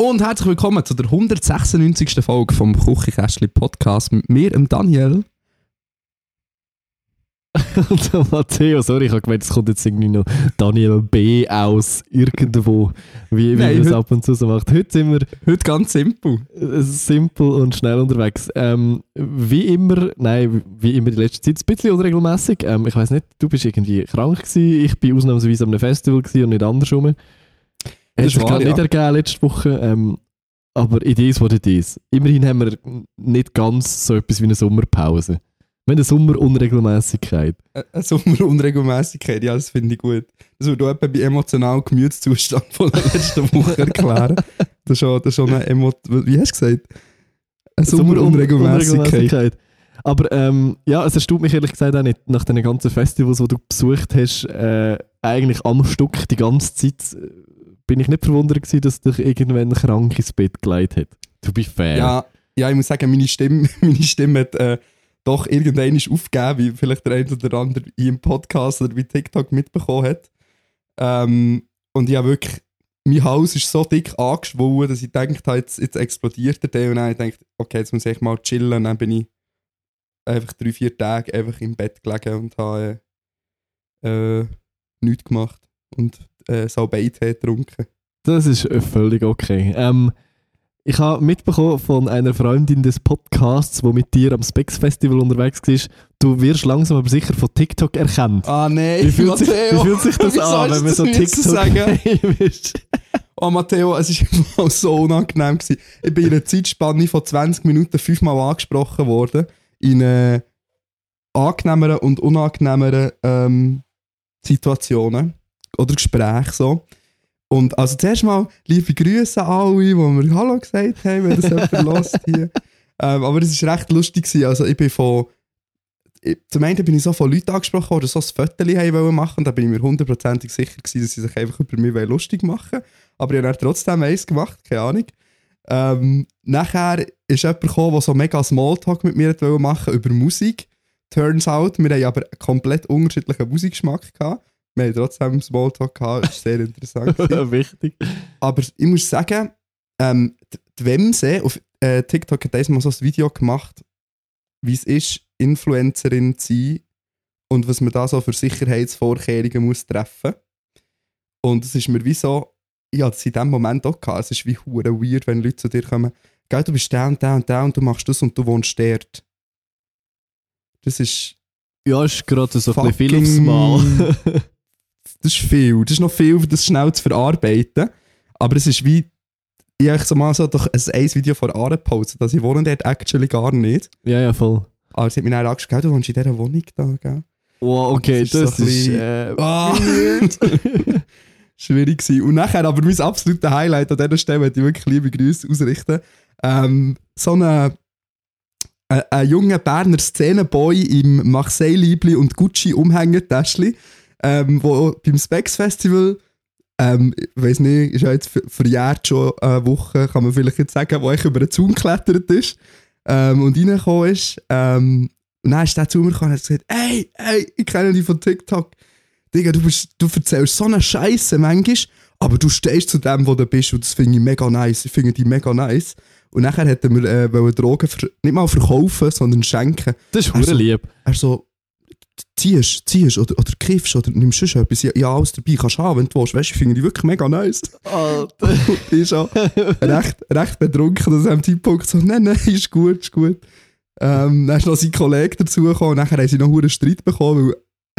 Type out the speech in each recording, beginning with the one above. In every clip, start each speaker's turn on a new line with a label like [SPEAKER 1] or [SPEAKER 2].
[SPEAKER 1] Und herzlich willkommen zu der 196. Folge vom Küchenkästli Podcast mit mir, dem Daniel.
[SPEAKER 2] Und der Matteo, sorry, ich habe gemeint, es kommt jetzt irgendwie noch Daniel B. aus irgendwo, wie, wie man es ab und zu so macht. Heute sind wir
[SPEAKER 1] Heute ganz simpel.
[SPEAKER 2] simpel und schnell unterwegs. Ähm, wie immer, nein, wie immer die letzte Zeit, ein bisschen unregelmäßig. Ähm, ich weiß nicht, du bist irgendwie krank gewesen, ich bin ausnahmsweise einem Festival gewesen und nicht andersrum.
[SPEAKER 1] Das
[SPEAKER 2] Hat
[SPEAKER 1] ist
[SPEAKER 2] sich gerade nicht ergeben letzte Woche, ähm, aber it is what it is. Immerhin haben wir nicht ganz so etwas wie eine Sommerpause. Wir haben eine Sommerunregelmäßigkeit.
[SPEAKER 1] Eine Sommerunregelmäßigkeit, ja, das finde ich gut. Das würde auch bei emotionalen Gemütszustand von der letzten Woche erklären. Das ist schon, das ist schon eine Emo Wie hast du gesagt? Eine Sommerunregelmäßigkeit.
[SPEAKER 2] Unregelmäßigkeit. Aber ähm, ja, es erstaunt mich ehrlich gesagt auch nicht, nach den ganzen Festivals, die du besucht hast, äh, eigentlich am Stück die ganze Zeit, äh, bin ich nicht verwundert gewesen, dass dich irgendwann krank ins Bett gelegt hat. To be fair.
[SPEAKER 1] Ja, ja, ich muss sagen, meine Stimme, meine Stimme hat äh, doch irgendwann aufgegeben, wie vielleicht der eine oder andere hier im Podcast oder bei TikTok mitbekommen hat. Ähm, und ja, wirklich, mein Hals ist so dick angeschwollen, dass ich gedacht habe, jetzt, jetzt explodiert der Teil. Und dann gedacht, okay, jetzt muss ich mal chillen. Und dann bin ich einfach drei, vier Tage einfach im Bett gelegen und habe äh, nichts gemacht. Und äh, Salbei-Tee getrunken.
[SPEAKER 2] Das ist äh, völlig okay. Ähm, ich habe mitbekommen von einer Freundin des Podcasts, die mit dir am Specs Festival unterwegs war, du wirst langsam aber sicher von TikTok erkannt.
[SPEAKER 1] Ah, nein,
[SPEAKER 2] Wie fühlt, sich, wie fühlt sich das an, wenn man so
[SPEAKER 1] sagen?
[SPEAKER 2] TikTok ist?
[SPEAKER 1] Oh Matteo, es war so unangenehm. Gewesen. Ich bin in einer Zeitspanne von 20 Minuten fünfmal angesprochen worden. In äh, angenehmeren und unangenehmeren ähm, Situationen oder Gesprächen. So. Und also zuerst mal liebe Grüße an alle, die mir Hallo gesagt haben, wenn das jemand hört hier. Ähm, aber es war recht lustig. Gewesen. Also ich bin von... Ich, zum einen bin ich so von Leuten angesprochen worden, die so ein Foto haben wollen machen und da bin ich mir hundertprozentig sicher gewesen, dass sie sich einfach über mich lustig machen aber ich habe trotzdem eins gemacht, keine Ahnung. Ähm, nachher ist jemand gekommen, der so mega Smalltalk mit mir wollte machen über Musik. Turns out, wir haben aber einen komplett unterschiedlichen Musikgeschmack gehabt. Wir haben trotzdem Smalltalk gehabt, das war sehr interessant.
[SPEAKER 2] Wichtig.
[SPEAKER 1] Aber ich muss sagen, ähm, die- Wemse auf äh, TikTok hat einmal so ein Video gemacht, wie es ist, Influencerin zu sein und was man da so für Sicherheitsvorkehrungen muss treffen. Und es ist mir wie so, hatte es in dem Moment auch gehabt, es ist wie hure weird, wenn Leute zu dir kommen, gell, du bist der und der und der und du machst das und du wohnst dort. Das ist
[SPEAKER 2] Ja, ist gerade so ein bisschen viel aufs Mal.
[SPEAKER 1] das ist viel. Das ist noch viel, das schnell zu verarbeiten. Aber es ist wie, ich habe so mal so durch ein, ein Video von Aare gepostet, dass ich wohne dort actually gar nicht.
[SPEAKER 2] ja, ja, voll.
[SPEAKER 1] Aber sie hat mir dann angeschaut, du wohnst in dieser Wohnung da, gell?
[SPEAKER 2] Wow, okay,
[SPEAKER 1] Das ist so
[SPEAKER 2] das
[SPEAKER 1] ein
[SPEAKER 2] ist.
[SPEAKER 1] bisschen-
[SPEAKER 2] äh,
[SPEAKER 1] Ah, Schwierig gewesen. Und nachher, aber mein absoluter Highlight an dieser Stelle, möchte ich wirklich liebe Grüße ausrichten. Ähm, so eine, ein, ein junger Berner Szenenboy im Marseille-Liebli und Gucci-Umhängetäschli, ähm, wo beim Specs Festival, ähm, ich weiß nicht, ist ja jetzt ver- verjährt schon eine Woche, kann man vielleicht jetzt sagen, wo ich über den Zaun geklettert ist ähm, und reingekommen ist. Ähm, und dann ist der zu mir gekommen und hat gesagt, ey, ey, ich kenne dich von TikTok. Digga, du, bist, du erzählst so eine Scheiße manchmal, aber du stehst zu dem, wo du bist und das finde ich mega nice. Ich finde die mega nice. Und nachher hätten wir äh, Drogen nicht mal verkaufen, sondern schenken.
[SPEAKER 2] das ist hure lieb.
[SPEAKER 1] Er so, ziehst, ziehst oder, oder kiffst oder nimmst sonst etwas. Ja, ja, alles dabei kannst du haben, wenn du willst. Weißt du, ich finde die wirklich mega nice. Und ich schon recht, recht betrunken an diesem Zeitpunkt so, nein, nein, ist gut, ist gut. Ähm, dann ist noch sein Kollege dazugekommen und nachher haben sie noch einen Streit bekommen, weil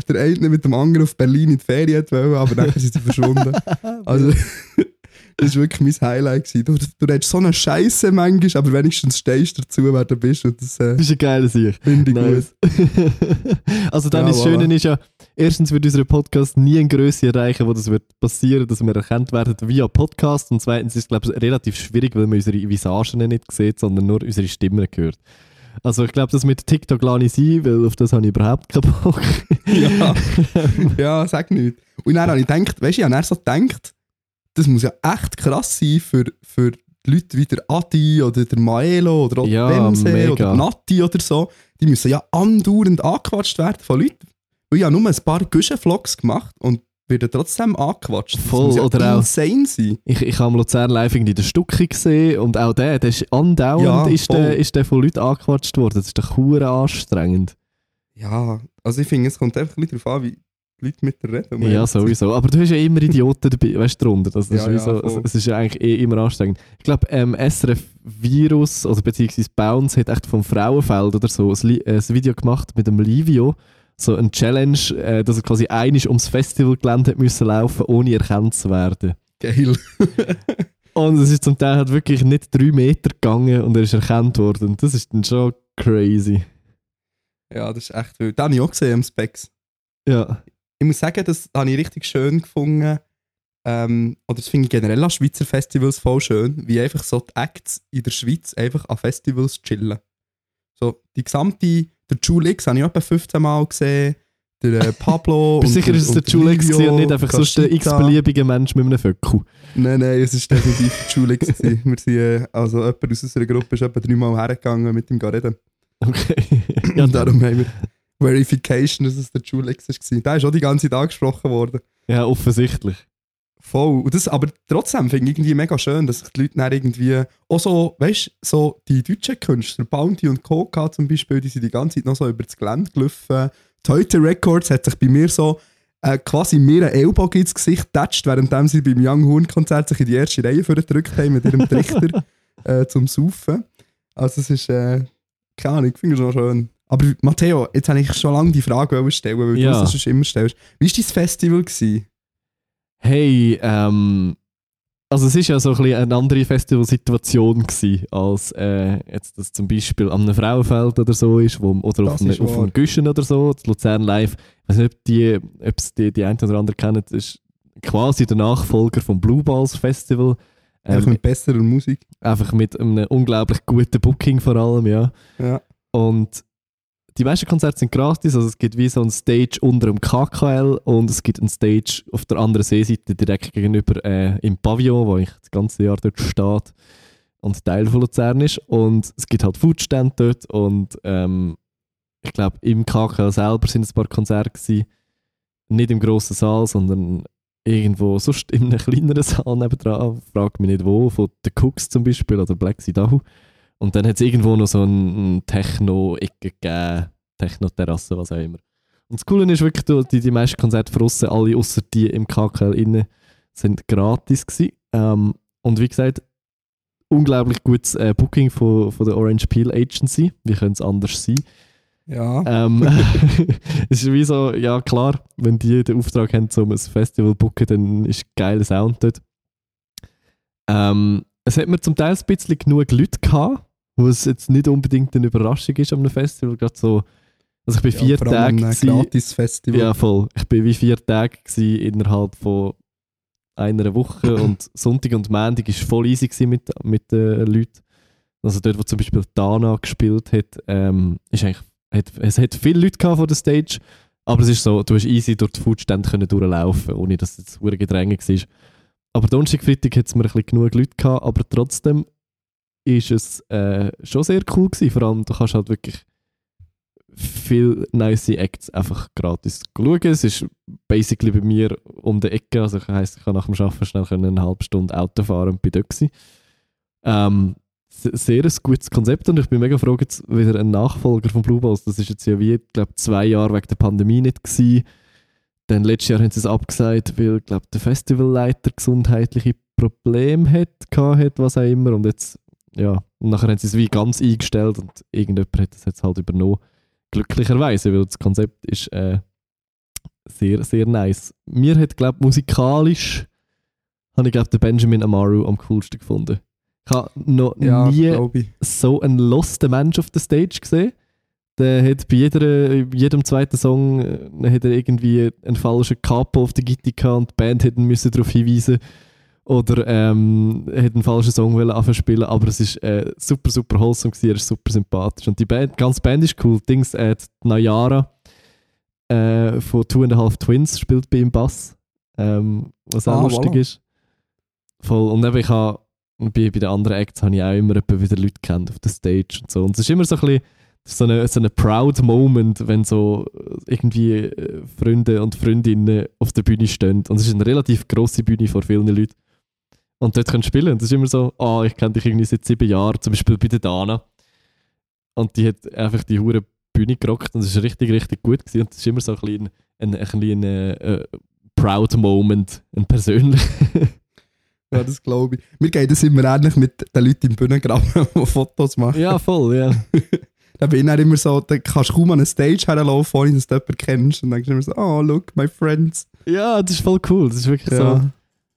[SPEAKER 1] der eine mit dem anderen auf Berlin in die Ferien wollte, aber nachher sind sie verschwunden. Also, das war wirklich mein Highlight. Gewesen. Du, du redest so eine Scheiße manchmal, aber wenigstens stehst du dazu, wer du bist. Und das äh,
[SPEAKER 2] Das ist ein geiler Sieg.
[SPEAKER 1] finde ich gut.
[SPEAKER 2] Nice. also dann
[SPEAKER 1] Ja,
[SPEAKER 2] das
[SPEAKER 1] voilà.
[SPEAKER 2] Schöne ist ja, erstens wird unser Podcast nie eine Größe erreichen, wo das wird passieren, dass wir erkannt werden via Podcast und zweitens ist es glaube ich relativ schwierig, weil man unsere Visagen nicht sieht, sondern nur unsere Stimmen hört. Also ich glaube, das mit TikTok lasse ich sein, weil auf das habe ich überhaupt keinen Bock.
[SPEAKER 1] ja. ja, sag nicht. Und dann habe ich gedacht, weißt du, ich habe dann so gedacht, das muss ja echt krass sein für, für Leute wie der Adi oder der Maelo oder auch
[SPEAKER 2] Ja,
[SPEAKER 1] der
[SPEAKER 2] mega.
[SPEAKER 1] oder Nati oder so. Die müssen ja andauernd angequatscht werden von Leuten. Ich habe nur ein paar Guschen-Vlogs gemacht und werde trotzdem angequatscht. Das
[SPEAKER 2] Voll,
[SPEAKER 1] ja
[SPEAKER 2] oder auch-
[SPEAKER 1] sein.
[SPEAKER 2] Ich, ich habe Luzern live irgendwie den Stucki gesehen und auch der, der ist andauernd
[SPEAKER 1] Ja,
[SPEAKER 2] ist, der, ist der von Leuten angequatscht worden. Das ist doch hure anstrengend.
[SPEAKER 1] Ja, also ich finde, es kommt einfach ein bisschen darauf an, wie Leute mit dir reden.
[SPEAKER 2] Ja, sowieso. Aber du hast ja immer Idioten dabei, weißt du, drunter. Das ist
[SPEAKER 1] Ja,
[SPEAKER 2] wie
[SPEAKER 1] ja,
[SPEAKER 2] so, es, ist ja eigentlich eh immer anstrengend. Ich glaube, ähm, SRF Virus, also beziehungsweise Bounce, hat echt vom Frauenfeld oder so ein, äh, ein Video gemacht mit dem Livio. So ein Challenge, äh, dass er quasi einig ums Festivalgelände hat müssen laufen, ohne erkannt zu werden.
[SPEAKER 1] Geil.
[SPEAKER 2] Und es ist zum Teil halt wirklich nicht drei Meter gegangen und er ist erkannt worden. Das ist dann schon crazy.
[SPEAKER 1] Ja, das ist echt wild. Das habe ich auch gesehen am Specs.
[SPEAKER 2] Ja.
[SPEAKER 1] Ich muss sagen, das habe ich richtig schön gefunden. Ähm, oder das finde ich generell an Schweizer Festivals voll schön, wie einfach so die Acts in der Schweiz einfach an Festivals chillen. So, die gesamte, der Jule X habe ich etwa 15 Mal gesehen, der äh, Pablo.
[SPEAKER 2] Bist du sicher, dass es der war und nicht einfach sonst ein x-beliebiger Mensch mit einem Föckel?
[SPEAKER 1] Nein, nein, es war definitiv der Jule X. gewesen. Wir sind, äh, also jemand aus unserer Gruppe ist etwa dreimal hergegangen mit ihm reden.
[SPEAKER 2] Okay.
[SPEAKER 1] Ja, und darum haben wir Verification, dass es der Jule X war. Der ist auch die ganze Zeit angesprochen worden.
[SPEAKER 2] Ja, offensichtlich.
[SPEAKER 1] Voll. Und das, aber trotzdem finde ich irgendwie mega schön, dass sich die Leute dann irgendwie auch so, weißt du, so die deutschen Künstler, Bounty und Coca zum Beispiel, die sind die ganze Zeit noch so über das Gelände gelaufen. Toyota Records hat sich bei mir so äh, quasi mir einen Ellbogen ins Gesicht getatscht, während sie beim Young Horn Konzert sich in die erste Reihe vorgedrückt haben mit ihrem Trichter äh, zum Saufen. Also es ist, äh, keine Ahnung, ich finde es schon schön. Aber Matteo, jetzt habe ich schon lange die Frage stellen, weil
[SPEAKER 2] Ja.
[SPEAKER 1] du das sonst immer stellst. Wie war dein Festival? Gewesen?
[SPEAKER 2] Hey, ähm, also es ist ja so ein bisschen eine andere Festivalsituation gewesen, als äh, jetzt das zum Beispiel an einem Frauenfeld oder so ist, wo, oder
[SPEAKER 1] Das
[SPEAKER 2] auf,
[SPEAKER 1] ist
[SPEAKER 2] auf
[SPEAKER 1] wahr.
[SPEAKER 2] einem Güschen oder so, das Luzern Live. Ich weiß nicht, ob die, ob es die, die einen oder anderen kennen, ist quasi der Nachfolger vom Blue Balls Festival.
[SPEAKER 1] Einfach
[SPEAKER 2] Ähm,
[SPEAKER 1] mit besserer Musik.
[SPEAKER 2] einfach mit einem unglaublich guten Booking vor allem, ja.
[SPEAKER 1] Ja.
[SPEAKER 2] Und die meisten Konzerte sind gratis, also es gibt wie so ein Stage unter dem KKL und es gibt ein Stage auf der anderen Seeseite direkt gegenüber äh, im Pavillon, wo ich das ganze Jahr dort steht und Teil von Luzern ist. Und es gibt halt Foodstände dort und ähm, ich glaube im KKL selber sind ein paar Konzerte gewesen. Nicht im grossen Saal, sondern irgendwo sonst in einem kleineren Saal nebendran. Frag mich nicht wo, von The Cooks zum Beispiel oder Black Sea Dahu. Und dann hat es irgendwo noch so eine Techno-Ecke gegeben, Techno-Terrasse, was auch immer. Und das Coole ist wirklich, die, die meisten Konzerte für aussen, alle außer die im KKL innen, sind gratis gewesen. Ähm, und wie gesagt, unglaublich gutes äh, Booking von, von der Orange Peel Agency. Wie könnte es anders sein?
[SPEAKER 1] Ja.
[SPEAKER 2] Ähm, es ist wie so, ja klar, wenn die den Auftrag haben, um ein Festival zu booken, dann ist geiler Sound dort. Ähm, es hat mir zum Teil ein bisschen genug Leute gehabt, wo es jetzt nicht unbedingt eine Überraschung ist einem Festival. Gerade so, also ich bin vier
[SPEAKER 1] vor allem
[SPEAKER 2] Tage.
[SPEAKER 1] ein
[SPEAKER 2] gewesen-
[SPEAKER 1] Gratis-Festival.
[SPEAKER 2] ja, voll. Ich bin wie vier Tage innerhalb von einer Woche und Sonntag und Montag war voll easy mit, mit den Leuten. Also dort, wo zum Beispiel Dana gespielt hat, ähm, ist eigentlich, hat, es hat viele Leute gehabt vor der Stage, aber es ist so, du hast easy durch die Foodstände können durchlaufen, ohne dass es jetzt hure Gedränge war. Aber Donnerstag, Freitag hat es mir ein bisschen genug Leute gehabt, aber trotzdem ist es äh, schon sehr cool gewesen. Vor allem, du kannst halt wirklich viel nice Acts einfach gratis schauen. Es ist basically bei mir um die Ecke, also das heisst, ich kann nach dem Arbeiten schnell eine halbe Stunde Auto fahren und bin dort. Ähm, se- sehr ein gutes Konzept und ich bin mega froh, jetzt wieder ein Nachfolger von Blue Balls. Das ist jetzt ja wie, glaube zwei Jahre wegen der Pandemie nicht gewesen. Dann letztes Jahr haben sie es abgesagt, weil, glaube der Festivalleiter gesundheitliche Probleme hat, gehabt hat, was auch immer. Und jetzt, ja, und nachher haben sie es wie ganz eingestellt und irgendjemand hat es jetzt halt übernommen. Glücklicherweise, weil das Konzept ist äh, sehr, sehr nice. Mir hat, glaube musikalisch habe ich, glaube den Benjamin Amaru am coolsten gefunden. Ich habe noch
[SPEAKER 1] Ja,
[SPEAKER 2] nie so einen losten Mensch auf der Stage gesehen. Der hat bei jeder, jedem zweiten Song äh, hat er irgendwie einen falschen Capo auf der Gitarre gehabt und die Band hätten müssen darauf hinweisen. Oder ähm, hat einen falschen Song wollen anfangen spielen, aber es ist äh, super, super wholesome gewesen, er ist super sympathisch. Und die Band, ganze Band ist cool. Dings, äh, Nayara äh, von Two and a Half Twins spielt bei ihm Bass, ähm, was auch
[SPEAKER 1] Ah,
[SPEAKER 2] lustig
[SPEAKER 1] voilà.
[SPEAKER 2] ist. Voll. Und eben, ich habe bei, bei den anderen Acts habe ich auch immer wieder Leute kennt auf der Stage und so. Und es ist immer so ein bisschen so eine, so eine proud Moment, wenn so irgendwie äh, Freunde und Freundinnen auf der Bühne stehen. Und es ist eine relativ grosse Bühne vor vielen Leuten. Und dort können spielen. Und es ist immer so, ah, ich kenne dich irgendwie seit sieben Jahren, zum Beispiel bei der Dana. Und die hat einfach die hure Bühne gerockt und es ist richtig, richtig gut gewesen. Und es ist immer so ein kleiner ein, ein, kleiner, äh, proud Moment, ein persönlicher.
[SPEAKER 1] Ja, das glaube ich. Mir geht es immer ähnlich mit den Leuten im Bühnengraben, die Fotos machen.
[SPEAKER 2] ja, voll, ja.
[SPEAKER 1] Da bin ich immer so, da kannst du kaum an eine Stage herlaufen, ohne dass du jemanden kennst. Und dann denkst du immer so, oh, look, my friends.
[SPEAKER 2] Ja, das ist voll cool. Das ist wirklich so.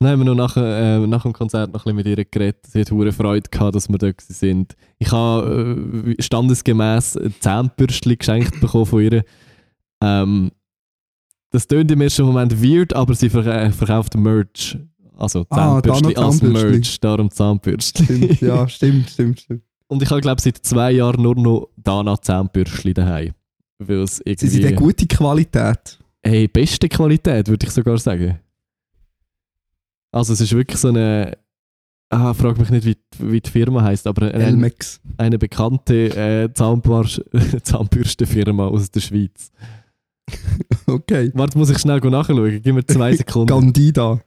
[SPEAKER 2] Dann haben wir noch nach, äh, nach dem Konzert noch ein bisschen mit ihr geredet. Sie hat hohe Freude gehabt, dass wir da sind. Ich habe äh, standesgemäß Zahnbürstchen geschenkt bekommen von ihr. Ähm, das tönt im ersten Moment weird, aber sie verk äh, verkauft Merch. Also
[SPEAKER 1] Ah,
[SPEAKER 2] Zahnbürstchen
[SPEAKER 1] Dana
[SPEAKER 2] als. Merch, darum Zahnbürstchen.
[SPEAKER 1] Stimmt, ja, stimmt, stimmt, stimmt.
[SPEAKER 2] Und ich habe, glaube seit zwei Jahren nur noch Dana Zahnbürstchen daheim. Weil es
[SPEAKER 1] Sie sind eine gute Qualität.
[SPEAKER 2] Hey, beste Qualität, würde ich sogar sagen. Also es ist wirklich so eine... Ah, frag mich nicht, wie, die- wie die Firma heißt, aber eine,
[SPEAKER 1] Elmex.
[SPEAKER 2] eine bekannte äh, Zahnbürstenfirma aus der Schweiz.
[SPEAKER 1] Okay.
[SPEAKER 2] Warte, muss ich schnell nachschauen? Gib mir zwei Sekunden.
[SPEAKER 1] Candida.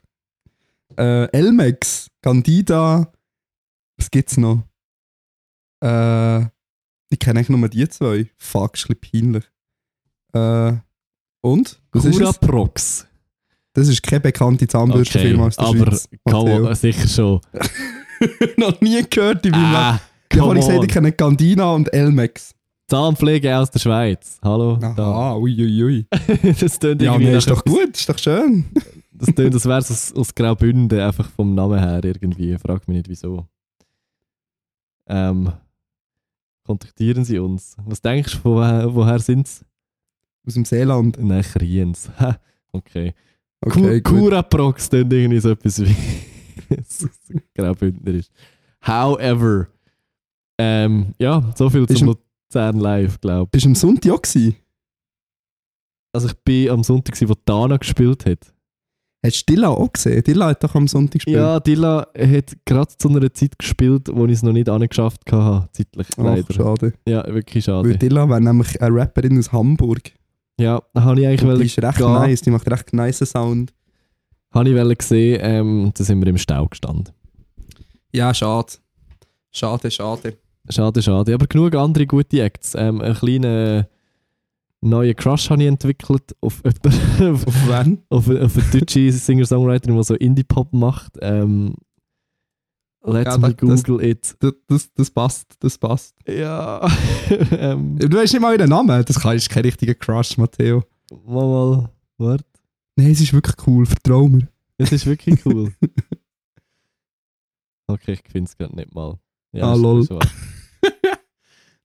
[SPEAKER 1] Äh, Elmex. Candida. Was gibt's noch? Äh, ich kenne eigentlich nur die zwei. Fuck, ist ein bisschen peinlich. Äh, und? Was ist
[SPEAKER 2] Cura
[SPEAKER 1] es?
[SPEAKER 2] Prox.
[SPEAKER 1] Das ist keine bekannte Zahnbürstenfirma aus der
[SPEAKER 2] aber
[SPEAKER 1] Schweiz. Matteo.
[SPEAKER 2] man sicher schon.
[SPEAKER 1] noch nie gehört in meinem Leben.
[SPEAKER 2] Ah,
[SPEAKER 1] Ich habe
[SPEAKER 2] come
[SPEAKER 1] gesagt,
[SPEAKER 2] on.
[SPEAKER 1] ich kenne Candina und Elmex.
[SPEAKER 2] Zahnpflege aus der Schweiz. Hallo.
[SPEAKER 1] Aha, uiuiui. Ui.
[SPEAKER 2] das tönt
[SPEAKER 1] Ja,
[SPEAKER 2] irgendwie nach
[SPEAKER 1] ist doch gut, ist doch schön.
[SPEAKER 2] Das tönt, als wäre es aus, aus Graubünden, einfach vom Namen her irgendwie. Frag mich nicht wieso. Ähm, kontaktieren Sie uns. Was denkst du, von woher, woher sind sie?
[SPEAKER 1] Aus dem Seeland.
[SPEAKER 2] Nein, Kriens. Okay.
[SPEAKER 1] Okay.
[SPEAKER 2] Curaprox tönt irgendwie so etwas wie Graubündnerisch. However, ähm, ja, so viel
[SPEAKER 1] Ist
[SPEAKER 2] zum Luzern Live, glaube ich.
[SPEAKER 1] Bist du am Sonntag auch gewesen?
[SPEAKER 2] Also ich bin am Sonntag, gewesen, wo Dana gespielt hat.
[SPEAKER 1] Hast du Dilla auch gesehen? Dilla hat doch am Sonntag gespielt.
[SPEAKER 2] Ja, Dilla hat gerade zu einer Zeit gespielt, wo ich es noch nicht angeschafft hatte, zeitlich
[SPEAKER 1] Ach,
[SPEAKER 2] leider.
[SPEAKER 1] schade.
[SPEAKER 2] Ja, wirklich schade.
[SPEAKER 1] Weil Dilla wäre nämlich eine Rapperin aus Hamburg.
[SPEAKER 2] Ja, habe ich eigentlich
[SPEAKER 1] Und die ist recht
[SPEAKER 2] gehen.
[SPEAKER 1] nice, die macht recht nice Sound.
[SPEAKER 2] habe ich gesehen, ähm, da sind wir im Stau gestanden.
[SPEAKER 1] Ja, schade. Schade, schade.
[SPEAKER 2] Schade, schade. Aber genug andere gute Acts. Ähm, einen kleinen neuen Crush habe ich entwickelt auf, auf,
[SPEAKER 1] Auf wen?
[SPEAKER 2] auf, auf eine deutsche Singer-Songwriterin, die so Indie-Pop macht. Ähm, let's
[SPEAKER 1] Ja,
[SPEAKER 2] me
[SPEAKER 1] das-
[SPEAKER 2] google it.
[SPEAKER 1] Das, das, das passt, das passt.
[SPEAKER 2] Ja, ähm,
[SPEAKER 1] Du weißt nicht mal ihren Namen. Das ist kein richtiger Crush, Matteo.
[SPEAKER 2] mal, mal, warte.
[SPEAKER 1] Nein, es ist wirklich cool, vertrau mir.
[SPEAKER 2] Es ist wirklich cool. okay, ich finde es gerade nicht mal. Ja,
[SPEAKER 1] Ah, lol.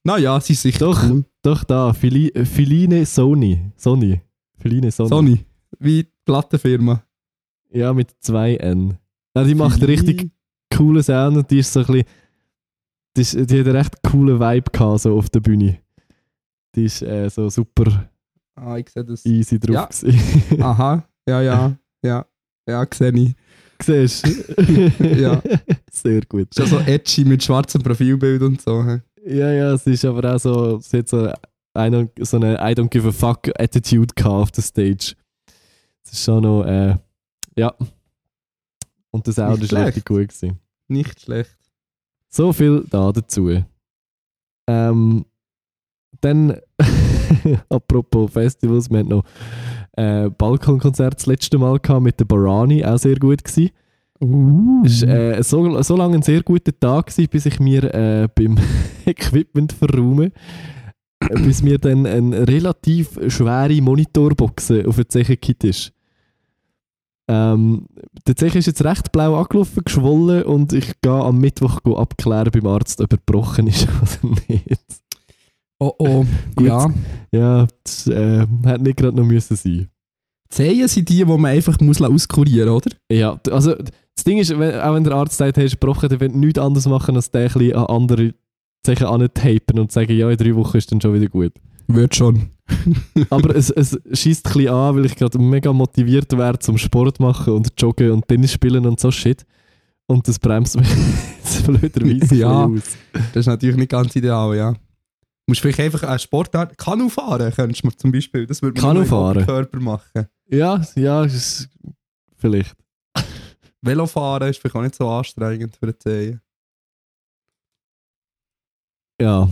[SPEAKER 1] Naja, sie ist sicher
[SPEAKER 2] Doch.
[SPEAKER 1] cool.
[SPEAKER 2] Doch, da, Fili Filine Sony. Sony. Filine Sony.
[SPEAKER 1] Sony, wie die Plattenfirma.
[SPEAKER 2] Ja, mit zwei N. Ja, die macht
[SPEAKER 1] Fili-
[SPEAKER 2] richtig coolen Sound und die ist so ein bisschen. Die, ist, die hat einen recht coolen Vibe gehabt, so auf der Bühne. Die ist äh, so super
[SPEAKER 1] Ah, ich sehe das.
[SPEAKER 2] easy drauf.
[SPEAKER 1] Ja. Aha, ja, ja, ja. Ja, sehe ich.
[SPEAKER 2] Siehst?
[SPEAKER 1] Ja.
[SPEAKER 2] Sehr gut.
[SPEAKER 1] Ja so edgy mit schwarzem Profilbild und so.
[SPEAKER 2] Ja, ja, es ist aber auch so, sie hat so eine, so eine I don't give a fuck Attitude gehabt auf der Stage. Es ist schon noch, äh, ja. Und der Sound ist richtig gut gewesen.
[SPEAKER 1] Nicht schlecht.
[SPEAKER 2] So viel da dazu. Ähm, dann, apropos Festivals, wir hatten noch äh, Balkonkonzert das letzte Mal gehabt mit der Barani, auch sehr gut gewesen.
[SPEAKER 1] Uh.
[SPEAKER 2] Es war äh, so, so lange ein sehr guter Tag, gewesen, bis ich mir äh, beim Equipment verräume, äh, bis mir dann eine relativ schwere Monitorbox auf den Zeche gekippt ist. Ähm, der Zeche ist jetzt recht blau angelaufen, geschwollen und ich gehe am Mittwoch abklären beim Arzt, ob er gebrochen ist oder nicht.
[SPEAKER 1] Oh oh.
[SPEAKER 2] Gut.
[SPEAKER 1] Ja,
[SPEAKER 2] Ja, das äh, hätte nicht gerade noch müssen sein.
[SPEAKER 1] Zehen sind die, die man einfach muss auskurieren muss, oder?
[SPEAKER 2] Ja, also das Ding ist, wenn, auch wenn der Arzt sagt, hey, ist gebrochen, dann wird nichts anderes machen, als den ein bisschen an andere Zeichen antapen und sagen, ja, in drei Wochen ist dann schon wieder gut.
[SPEAKER 1] Wird schon.
[SPEAKER 2] Aber es, es schießt ein bisschen an, weil ich gerade mega motiviert wäre zum Sport machen und joggen und Tennis spielen und so Shit. Und das bremst mich jetzt blöderweise
[SPEAKER 1] Ja.
[SPEAKER 2] aus.
[SPEAKER 1] Das ist natürlich nicht ganz ideal, ja. Du musst vielleicht einfach eine Sportart, Kanu fahren, könntest du zum Beispiel. Das würde man
[SPEAKER 2] fahren?
[SPEAKER 1] Körper machen.
[SPEAKER 2] Ja, ja, ist, vielleicht.
[SPEAKER 1] Velofahren ist vielleicht auch nicht so anstrengend für die Zehen.
[SPEAKER 2] Ja.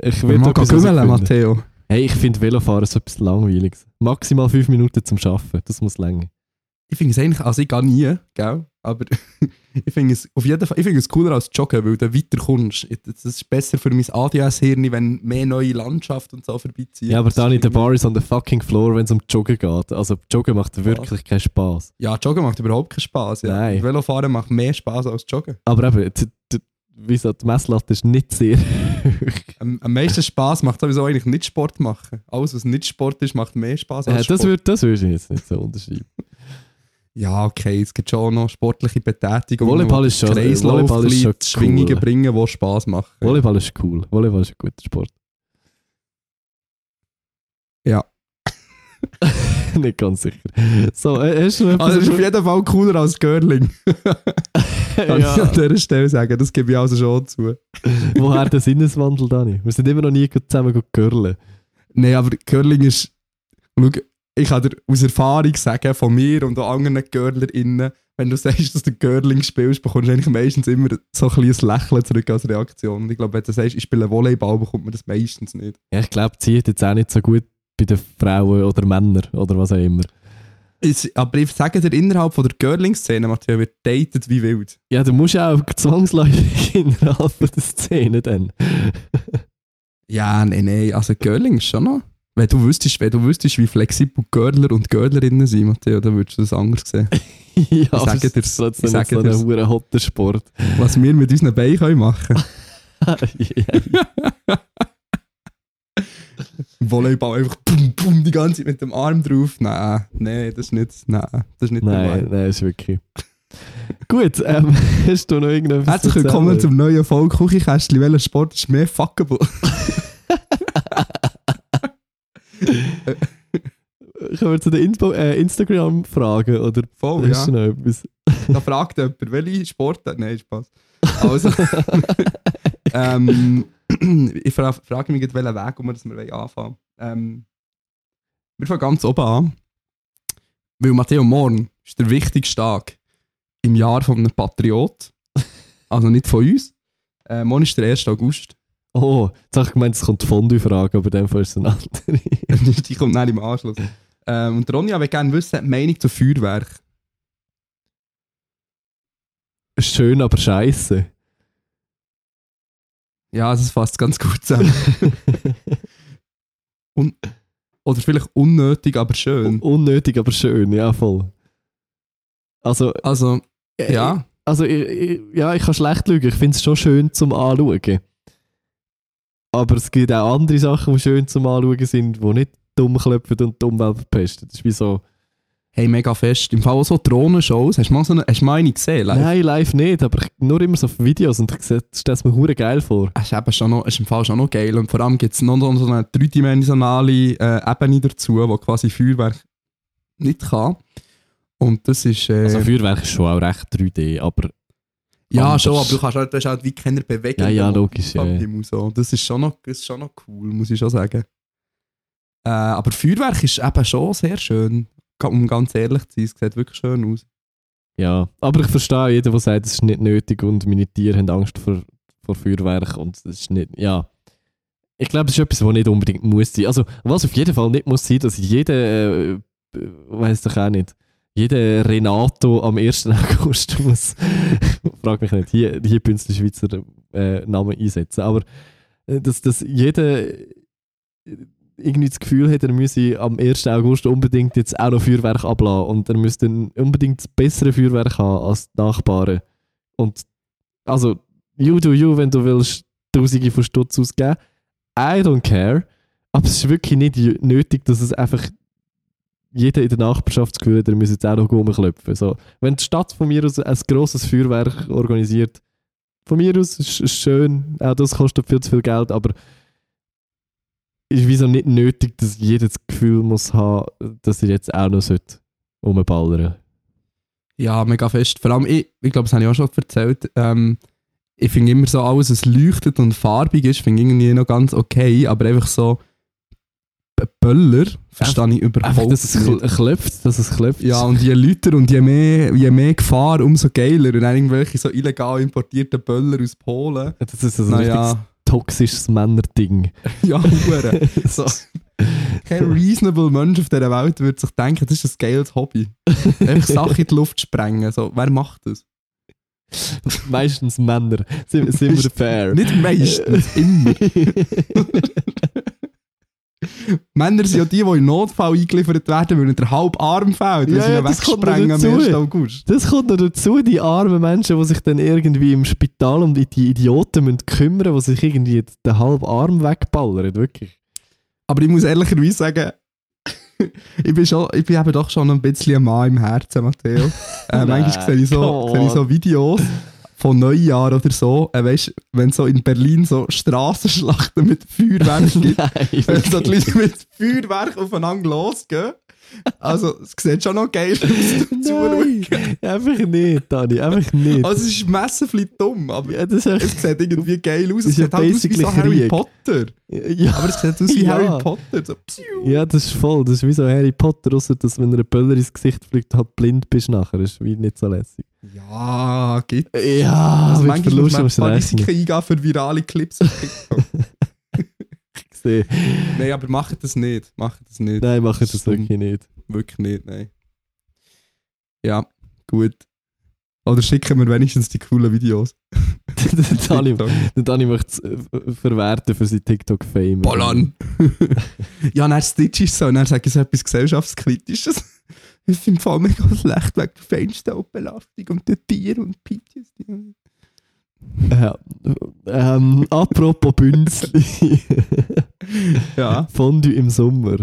[SPEAKER 2] Ich will
[SPEAKER 1] mal
[SPEAKER 2] herausfinden.
[SPEAKER 1] Matteo.
[SPEAKER 2] Hey, ich finde Velofahren so etwas Langweiliges. Maximal fünf Minuten zum Schaffen, das muss länger.
[SPEAKER 1] Ich finde es eigentlich, also ich gehe nie, gell? Aber ich finde es auf jeden Fall, ich finde es cooler als Joggen, weil du weiter kommst. Das ist besser für mein ADS-Hirn, wenn mehr neue Landschaft und so vorbeiziehen.
[SPEAKER 2] Ja, aber Dani, der Bar ist on the fucking floor, wenn es um Joggen geht. Also Joggen macht wirklich keinen Spaß.
[SPEAKER 1] Ja, Joggen macht überhaupt keinen Spaß. Ja.
[SPEAKER 2] Nein.
[SPEAKER 1] Velofahren macht mehr Spaß als Joggen.
[SPEAKER 2] Aber eben, wie gesagt, die Messlatte ist nicht sehr.
[SPEAKER 1] Am, am meisten Spaß macht sowieso eigentlich nicht Sport machen. Alles, was nicht Sport ist, macht mehr Spaß als
[SPEAKER 2] Äh,
[SPEAKER 1] Sport.
[SPEAKER 2] das würde das würd ich jetzt nicht so unterschreiben.
[SPEAKER 1] Ja, okay, es gibt schon noch sportliche Betätigung.
[SPEAKER 2] Volleyball ist schon-
[SPEAKER 1] Kreislauf
[SPEAKER 2] Volleyball ist schon
[SPEAKER 1] Schwingungen
[SPEAKER 2] cool.
[SPEAKER 1] bringen, die Spaß machen.
[SPEAKER 2] Volleyball ist cool. Volleyball ist ein guter Sport.
[SPEAKER 1] Ja.
[SPEAKER 2] nicht ganz sicher. So, äh, hast du noch
[SPEAKER 1] Also, es ist auf jeden Fall cooler als Girling. Kann ich
[SPEAKER 2] ja.
[SPEAKER 1] an dieser Stelle sagen. Das gebe ich also schon zu.
[SPEAKER 2] Woher der Sinneswandel, Dani? Wir sind immer noch nie gut zusammen gegurlen.
[SPEAKER 1] Nein, aber Curling ist. Schau, ich kann dir aus Erfahrung sagen, von mir und auch anderen GurlerInnen, wenn du sagst, dass du Curling spielst, bekommst du eigentlich meistens immer so ein kleines Lächeln zurück als Reaktion. Und ich glaube, wenn du sagst, ich spiele Volleyball, bekommt man das meistens nicht.
[SPEAKER 2] Ja, ich glaube, zieht jetzt auch nicht so gut bei den Frauen oder Männern oder was auch immer.
[SPEAKER 1] Aber ich sage dir, innerhalb von der Curling-Szene, Matthias, wird datet wie wild.
[SPEAKER 2] Ja, du musst ja auch zwangsläufig innerhalb von der Szene dann.
[SPEAKER 1] Ja, nein, nein, also Curling ist schon noch. Wenn du wüsstest, wenn du wüsstest wie flexibel Görler und Görlerinnen sind, Matthias, dann würdest du das anders sehen.
[SPEAKER 2] ja, aber
[SPEAKER 1] sage
[SPEAKER 2] es
[SPEAKER 1] dir's,
[SPEAKER 2] ist
[SPEAKER 1] ich
[SPEAKER 2] so ein hotter Sport.
[SPEAKER 1] Was wir mit unseren Beinen können machen
[SPEAKER 2] ja,
[SPEAKER 1] Volleyball einfach pum, pum, die ganze Zeit mit dem Arm drauf. Nein, nein, das ist nicht, nein, das ist nicht
[SPEAKER 2] nein, nein, ist wirklich. Gut, ähm, hast du noch irgendetwas
[SPEAKER 1] Herzlich willkommen zum neuen Folge Küchenkästchen. Welcher Sport ist mehr fuckable?
[SPEAKER 2] Können wir zu den äh, Instagram-Fragen oder
[SPEAKER 1] Voll,
[SPEAKER 2] hast
[SPEAKER 1] ja.
[SPEAKER 2] noch etwas?
[SPEAKER 1] Da fragt jemand, welche Sportart? Nein, Spaß. Also, ähm, ich fra frage mich, gerade, welchen Weg, um wir wir wollen anfangen ähm, Wir fangen ganz oben an. Weil Matteo, morgen ist der wichtigste Tag im Jahr von einem Patriot. Also nicht von uns. Äh, morgen ist der 1. August.
[SPEAKER 2] Oh, jetzt habe ich gemeint, es kommt die Fondue-Frage, aber Fall ist es eine andere.
[SPEAKER 1] Die kommt dann im Anschluss. Ähm, und Ronja will gerne wissen, die Meinung zu Feuerwerk.
[SPEAKER 2] Schön, aber scheiße.
[SPEAKER 1] Ja, das fasst ganz gut zusammen. Un oder vielleicht unnötig, aber schön.
[SPEAKER 2] Unnötig, aber schön, ja, voll. Also,
[SPEAKER 1] Also, ja.
[SPEAKER 2] Also, ich, ich, ja, ich kann schlecht lügen. Ich finde es schon schön zum Anschauen. Aber es gibt auch andere Sachen, die schön zum Anschauen sind, die nicht dumm klopfen und die Umwelt verpesten. Das ist wie so.
[SPEAKER 1] Hey, mega fest. Im Fall auch so Drohnenshows. Hast du mal so eine, hast du mal eine gesehen? Live?
[SPEAKER 2] Nein, live nicht, aber ich, nur immer so auf Videos und ich stellt es mir hure geil vor.
[SPEAKER 1] Es ist, eben schon noch, ist im Fall schon noch geil. Und vor allem gibt es noch so so eine dreidimensionale äh, Ebene dazu, wo quasi Feuerwerk nicht kann. Und das ist. Äh,
[SPEAKER 2] Also, Feuerwerk ist schon auch recht 3D, aber
[SPEAKER 1] ja,
[SPEAKER 2] anders.
[SPEAKER 1] schon, aber du, kannst halt, du hast halt wie keine Bewegung.
[SPEAKER 2] Ja, ja, logisch, ja.
[SPEAKER 1] So. Das, ist schon noch, das ist schon noch cool, muss ich schon sagen. Äh, aber Feuerwerk ist eben schon sehr schön. Um ganz ehrlich zu sein, es sieht wirklich schön aus.
[SPEAKER 2] ja. Aber ich verstehe jeden, der sagt, es ist nicht nötig und meine Tiere haben Angst vor, vor Feuerwerk und das ist nicht, ja. Ich glaube, es ist etwas, was nicht unbedingt muss sein. Also, was auf jeden Fall nicht muss sein, dass jeder, äh, weiß doch auch nicht, jeder Renato am 1. August muss, frag mich nicht, hier, hier Bünzli Schweizer äh, Namen einsetzen, aber äh, dass, dass jeder irgendwie das Gefühl hat, er müsse am 1. August unbedingt jetzt auch noch Feuerwerk ablassen und er müsste unbedingt das bessere Feuerwerk haben als die Nachbarn. Und also, you do you, wenn du willst, Tausende von Stutz ausgeben. I don't care. Aber es ist wirklich nicht nötig, dass es einfach jeder in der Nachbarschaft das Gefühl hat, er müsse jetzt auch noch rumklopfen. So, wenn die Stadt von mir aus ein grosses Feuerwerk organisiert, von mir aus ist es schön, auch das kostet viel zu viel Geld, aber ist wieso nicht nötig, dass jeder das Gefühl muss haben, dass er jetzt auch noch sollte rumballern
[SPEAKER 1] Ja, mega fest. Vor allem, ich, ich glaube, das habe ich auch schon erzählt, ähm, ich finde immer so alles, was leuchtet und farbig ist, finde ich irgendwie noch ganz okay, aber einfach so Böller verstehe ich überhaupt
[SPEAKER 2] Einfach, dass es
[SPEAKER 1] nicht.
[SPEAKER 2] kl- klopft, dass es klopft.
[SPEAKER 1] Ja, und je lauter und je mehr, je mehr Gefahr, umso geiler. Und irgendwelche so illegal importierten Böller aus Polen.
[SPEAKER 2] das ist richtiges
[SPEAKER 1] Naja,
[SPEAKER 2] toxisches Männerding.
[SPEAKER 1] ja, hure. so. Kein reasonable Mensch auf dieser Welt würde sich denken, das ist ein geiles Hobby. Einfach Sachen in die Luft sprengen. So, wer macht das?
[SPEAKER 2] Meistens Männer. Sind, sind wir fair?
[SPEAKER 1] Nicht meistens, immer. Männer sind ja die, die in Notfall eingeliefert werden, weil ihnen der halbe Arm fehlt. weil
[SPEAKER 2] Ja,
[SPEAKER 1] sie
[SPEAKER 2] ja,
[SPEAKER 1] wegsprengen am
[SPEAKER 2] dazu.
[SPEAKER 1] 1. August.
[SPEAKER 2] Das kommt noch dazu, die armen Menschen, die sich dann irgendwie im Spital um die, die Idioten müssen kümmern müssen, die sich irgendwie den halben Arm wegballern. Wirklich.
[SPEAKER 1] Aber ich muss ehrlicherweise sagen, ich bin, schon, ich bin eben doch schon ein bisschen ein Mann im Herzen, Matteo. Äh, manchmal sehe ich, so, sehe ich so. Videos von Neujahr oder so. Äh, weißt, wenn es so in Berlin so Straßenschlachten mit Feuerwerk gibt,
[SPEAKER 2] Nein,
[SPEAKER 1] wenn so die. Leute mit Feuerwerk aufeinander losgehen. Also, es sieht schon noch geil aus, Zuschauen.
[SPEAKER 2] Einfach nicht, Dani, einfach nicht.
[SPEAKER 1] Also, es ist massively dumm, aber
[SPEAKER 2] ja, das echt,
[SPEAKER 1] es sieht irgendwie geil aus. Es sieht halt aus wie so Harry. Potter.
[SPEAKER 2] ja,
[SPEAKER 1] Aber es sieht aus wie
[SPEAKER 2] Ja.
[SPEAKER 1] Harry Potter. So, psiu.
[SPEAKER 2] ja, das ist voll. Das ist wie so Harry Potter, außer dass wenn er einen Böller ins Gesicht fliegt, halt blind bist nachher. Das ist wie nicht so lässig.
[SPEAKER 1] Ja, geht.
[SPEAKER 2] Ja,
[SPEAKER 1] Also manchmal muss man. Risiken eingehen für virale Clips auf TikTok.
[SPEAKER 2] gesehen.
[SPEAKER 1] nein, aber macht das nicht. Macht das nicht.
[SPEAKER 2] Nein, mach ich das
[SPEAKER 1] Stimmt.
[SPEAKER 2] wirklich nicht.
[SPEAKER 1] Wirklich nicht, nein. Ja, gut. Oder schicken wir wenigstens die coolen Videos.
[SPEAKER 2] der Dani, möchte es äh, verwerten für sein TikTok-Fame.
[SPEAKER 1] Ballern! ja, dann Stitch ist so, und dann sage ich so etwas gesellschaftskritisches. Es ist im Fall mega schlecht wegen der Feinstaubbelastung und der Tier und PTSD.
[SPEAKER 2] Ja. Ähm, apropos Bünzli.
[SPEAKER 1] Ja,
[SPEAKER 2] Fondue im Sommer.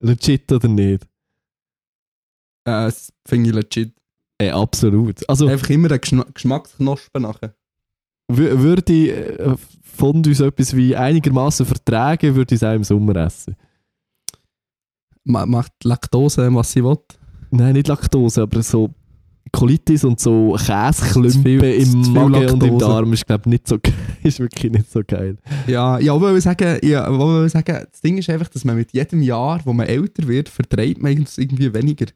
[SPEAKER 2] Legit oder nicht?
[SPEAKER 1] äh, das finde ich legit.
[SPEAKER 2] Ey, absolut. Also,
[SPEAKER 1] Einfach immer einen Geschna Geschmacksknospen nachher.
[SPEAKER 2] wür- würde ich äh, Fondue so etwas wie einigermaßen vertragen, würde ich es auch im Sommer essen.
[SPEAKER 1] Ma macht Laktose, was sie will.
[SPEAKER 2] Nein, nicht Laktose, aber so Colitis und so
[SPEAKER 1] Zu
[SPEAKER 2] Käseklümpen
[SPEAKER 1] viel-
[SPEAKER 2] im Magen und im. Darm ist, glaube nicht so ist wirklich nicht so geil.
[SPEAKER 1] Ja, ja, aber ich sagen, ja, aber ich sagen, das Ding ist einfach, dass man mit jedem Jahr, wo man älter wird, vertreibt man irgendwie weniger.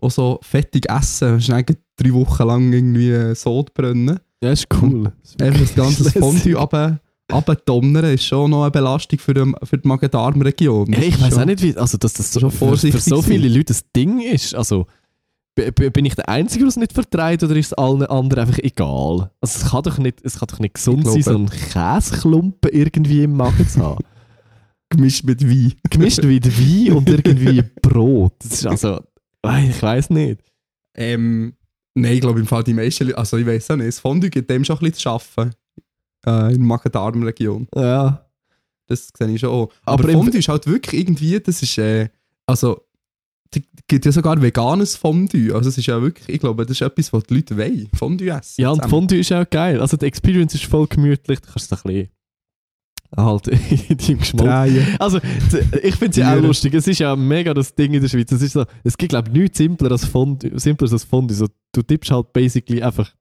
[SPEAKER 1] Auch so fettig essen, schnell drei Wochen lang irgendwie Sodbrennen.
[SPEAKER 2] Ja, ist cool.
[SPEAKER 1] Einfach das ganze. Fondue runter- runterdonnern ist schon noch eine Belastung für, die- für die Magen-Darm-Region.
[SPEAKER 2] Ja, ich weiß auch nicht, wie, also, dass das so,
[SPEAKER 1] Schon
[SPEAKER 2] für, für so viele Leute das Ding ist. Also, bin ich der Einzige, der es nicht vertreibt, oder ist es allen anderen einfach egal? Also, es kann doch nicht, es kann doch nicht gesund sein, so einen Käseklumpen irgendwie im Magen zu haben.
[SPEAKER 1] Gemischt mit Wein.
[SPEAKER 2] Gemischt mit Wein und irgendwie Brot. Das ist also, ich weiß nicht.
[SPEAKER 1] Ähm, nein, ich glaube im Fall die meisten Leute, also ich weiß auch nicht, das Fondue gibt dem schon ein bisschen zu arbeiten. Äh, in der Magen-Darm-Region.
[SPEAKER 2] Ja.
[SPEAKER 1] Das sehe ich schon auch.
[SPEAKER 2] Aber
[SPEAKER 1] Aber, Fondue ist halt wirklich irgendwie, das ist, äh, also, es gibt ja sogar veganes Fondue. Also es ist ja wirklich, ich glaube, das ist etwas, was die Leute wollen. Fondue essen.
[SPEAKER 2] Ja, und
[SPEAKER 1] zusammen.
[SPEAKER 2] Fondue ist auch geil. Also, die Experience ist voll gemütlich. Du kannst es ein bisschen halt in deinem Geschmack
[SPEAKER 1] Drehen.
[SPEAKER 2] Also, ich finde es ja auch lustig. Es ist ja mega das Ding in der Schweiz. Es, ist so, es gibt, glaube ich, nichts simpler als Fondue. Simpler als Fondue. So, du tippst halt basically einfach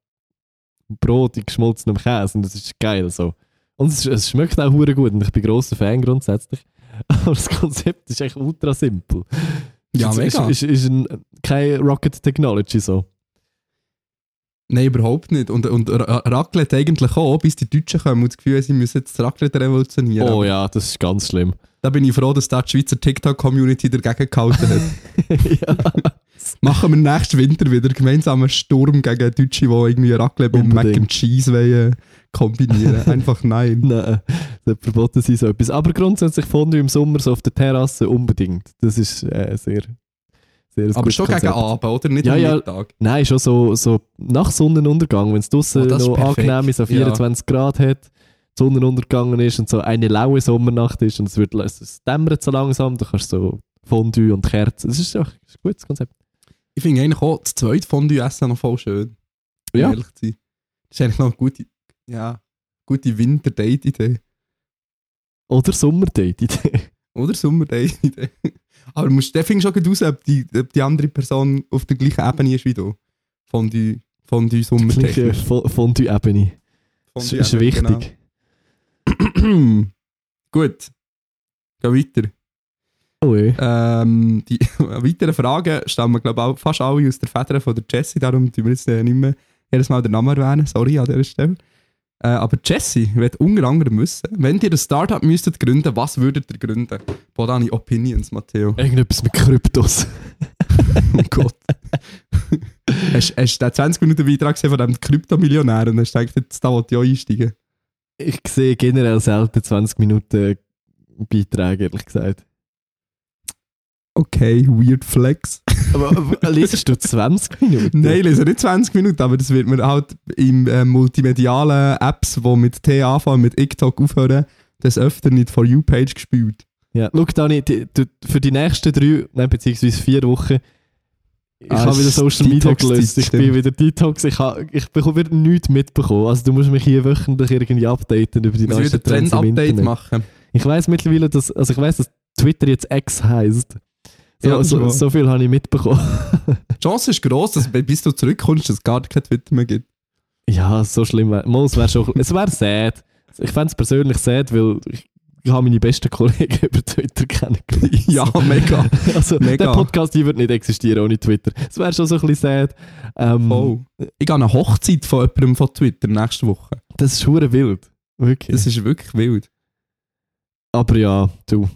[SPEAKER 2] Brot in geschmolzenem Käse und das ist geil. So. Und es, es schmeckt auch hure gut und ich bin grosser Fan grundsätzlich. Aber das Konzept ist echt ultra simpel.
[SPEAKER 1] Ja,
[SPEAKER 2] es
[SPEAKER 1] mega.
[SPEAKER 2] Ist, ist, ist ein, keine Rocket Technology so.
[SPEAKER 1] Nein, überhaupt nicht. Und, und Ra- Raclette eigentlich auch, bis die Deutschen kommen und das Gefühl haben, sie müssen jetzt das Raclette revolutionieren.
[SPEAKER 2] Oh ja, das ist ganz schlimm.
[SPEAKER 1] Da bin ich froh, dass da die Schweizer TikTok-Community dagegen gehalten hat.
[SPEAKER 2] ja.
[SPEAKER 1] Machen wir nächsten Winter wieder gemeinsam einen Sturm gegen Deutsche, die irgendwie Raclette mit Mac and Cheese wollen kombinieren. Einfach nein.
[SPEAKER 2] Nein, das verboten sein so etwas. Aber grundsätzlich Fondue im Sommer so auf der Terrasse unbedingt. Das ist äh, sehr,
[SPEAKER 1] Aber schon gegen
[SPEAKER 2] Konzept.
[SPEAKER 1] Abend, oder? Nicht
[SPEAKER 2] Ja,
[SPEAKER 1] am
[SPEAKER 2] ja.
[SPEAKER 1] Mittag.
[SPEAKER 2] Nein, schon so, so nach Sonnenuntergang, wenn es draußen
[SPEAKER 1] Oh,
[SPEAKER 2] noch angenehm ist, so
[SPEAKER 1] Ja.
[SPEAKER 2] 24 Grad hat, die Sonne untergegangen ist und so eine laue Sommernacht ist und es, wird, es dämmert so langsam, du kannst so Fondue und Kerzen. Das ist ein gutes Konzept.
[SPEAKER 1] Ich finde eigentlich auch das zweite Fondue essen noch voll schön.
[SPEAKER 2] Ja.
[SPEAKER 1] Ehrlich zu sein. Das ist eigentlich noch eine gute, ja, gute Winter-Date-Idee.
[SPEAKER 2] Oder Sommerdate-Idee.
[SPEAKER 1] Oder Sommer-Date-Idee. Aber du musst, der findest schon gut raus, ob die, ob die andere Person auf der gleichen Ebene ist wie du. Fondue, Fondue Sommer-Date.
[SPEAKER 2] Fo- Fondue-Ebene. Das ist, wichtig.
[SPEAKER 1] Genau. Gut. Gehen weiter.
[SPEAKER 2] Oh.
[SPEAKER 1] Ähm, die weiteren Fragen stammen, glaube ich, fast alle aus der Feder von der Jessie. Darum tun wir jetzt äh, nicht mehr jedes Mal den Namen erwähnen. Sorry an dieser Stelle. Äh, aber Jessie wird unter anderem wissen, wenn ihr ein Startup müsstet gründen, was würdet ihr gründen? Wo deine Opinions, Matteo?
[SPEAKER 2] Irgendetwas mit Kryptos.
[SPEAKER 1] Oh Gott. hast, hast du den 20 Minuten Beitrag gesehen von diesem Kryptomillionär und hast gedacht, jetzt da wollte ich auch einsteigen?
[SPEAKER 2] Ich sehe generell selten 20 Minuten Beiträge, ehrlich gesagt.
[SPEAKER 1] Okay, weird flex.
[SPEAKER 2] Aber, aber lesest du 20 Minuten?
[SPEAKER 1] Nein, ich lese nicht 20 Minuten, aber das wird mir halt in äh, multimedialen Apps, die mit T anfangen, mit TikTok aufhören, das öfter nicht For You-Page gespielt.
[SPEAKER 2] Ja, schau, Dani, die, du, für die nächsten drei, nein, beziehungsweise vier Wochen, ich
[SPEAKER 1] Ah,
[SPEAKER 2] habe wieder Social Media gelöst. Ich bin wieder Detox. Ich, ha, ich bekomme wieder nichts mitbekommen. Also du musst mich hier wöchentlich irgendwie updaten über die
[SPEAKER 1] ein
[SPEAKER 2] Trends im
[SPEAKER 1] Trend-Update machen.
[SPEAKER 2] Ich weiß mittlerweile, dass, also ich weiß, dass Twitter jetzt X heisst. So,
[SPEAKER 1] Ja,
[SPEAKER 2] so, so viel habe ich mitbekommen.
[SPEAKER 1] Die Chance ist gross, dass bis du zurückkommst, dass es gar kein Twitter mehr gibt.
[SPEAKER 2] ja, so schlimm wäre es. Wär schon, es wäre sad. Ich fände es persönlich sad, weil ich, ich habe meine besten Kollegen über Twitter kennengelernt.
[SPEAKER 1] Ja, mega.
[SPEAKER 2] Also,
[SPEAKER 1] Mega.
[SPEAKER 2] der Podcast wird nicht existieren ohne Twitter. Es wäre schon so ein bisschen sad. Ähm,
[SPEAKER 1] Voll. Ich gehe an eine Hochzeit von jemandem von Twitter nächste Woche.
[SPEAKER 2] Das ist hure wild. Wirklich.
[SPEAKER 1] Das ist wirklich wild.
[SPEAKER 2] Aber ja, du,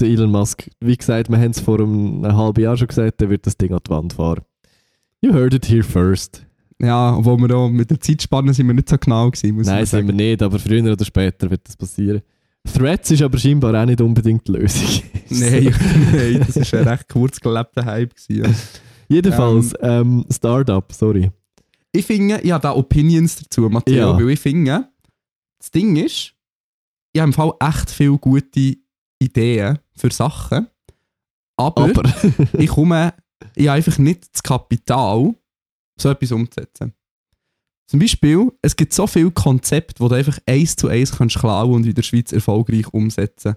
[SPEAKER 2] der Elon Musk, wie gesagt, wir haben es vor einem halben Jahr schon gesagt, der wird das Ding an die Wand fahren. You heard it here first.
[SPEAKER 1] Ja, obwohl wir auch mit der Zeitspanne sind wir nicht so genau gewesen, muss
[SPEAKER 2] Nein, sind wir nicht, aber früher oder später wird das passieren. Threads ist aber scheinbar auch nicht unbedingt die Lösung.
[SPEAKER 1] Nein, nein, das war ein recht kurz gelebter Hype. Gewesen, ja.
[SPEAKER 2] Jedenfalls, ähm, Startup, sorry.
[SPEAKER 1] Ich finde, ich habe da Opinions dazu, Matteo,
[SPEAKER 2] Ja.
[SPEAKER 1] weil ich finde, das Ding ist, ich habe im Fall echt viele gute Ideen für Sachen, aber,
[SPEAKER 2] Aber,
[SPEAKER 1] ich komme, ich habe einfach nicht das Kapital, so etwas umzusetzen. Zum Beispiel, es gibt so viele Konzepte, die du einfach eins zu eins kannst klauen und in der Schweiz erfolgreich umsetzen.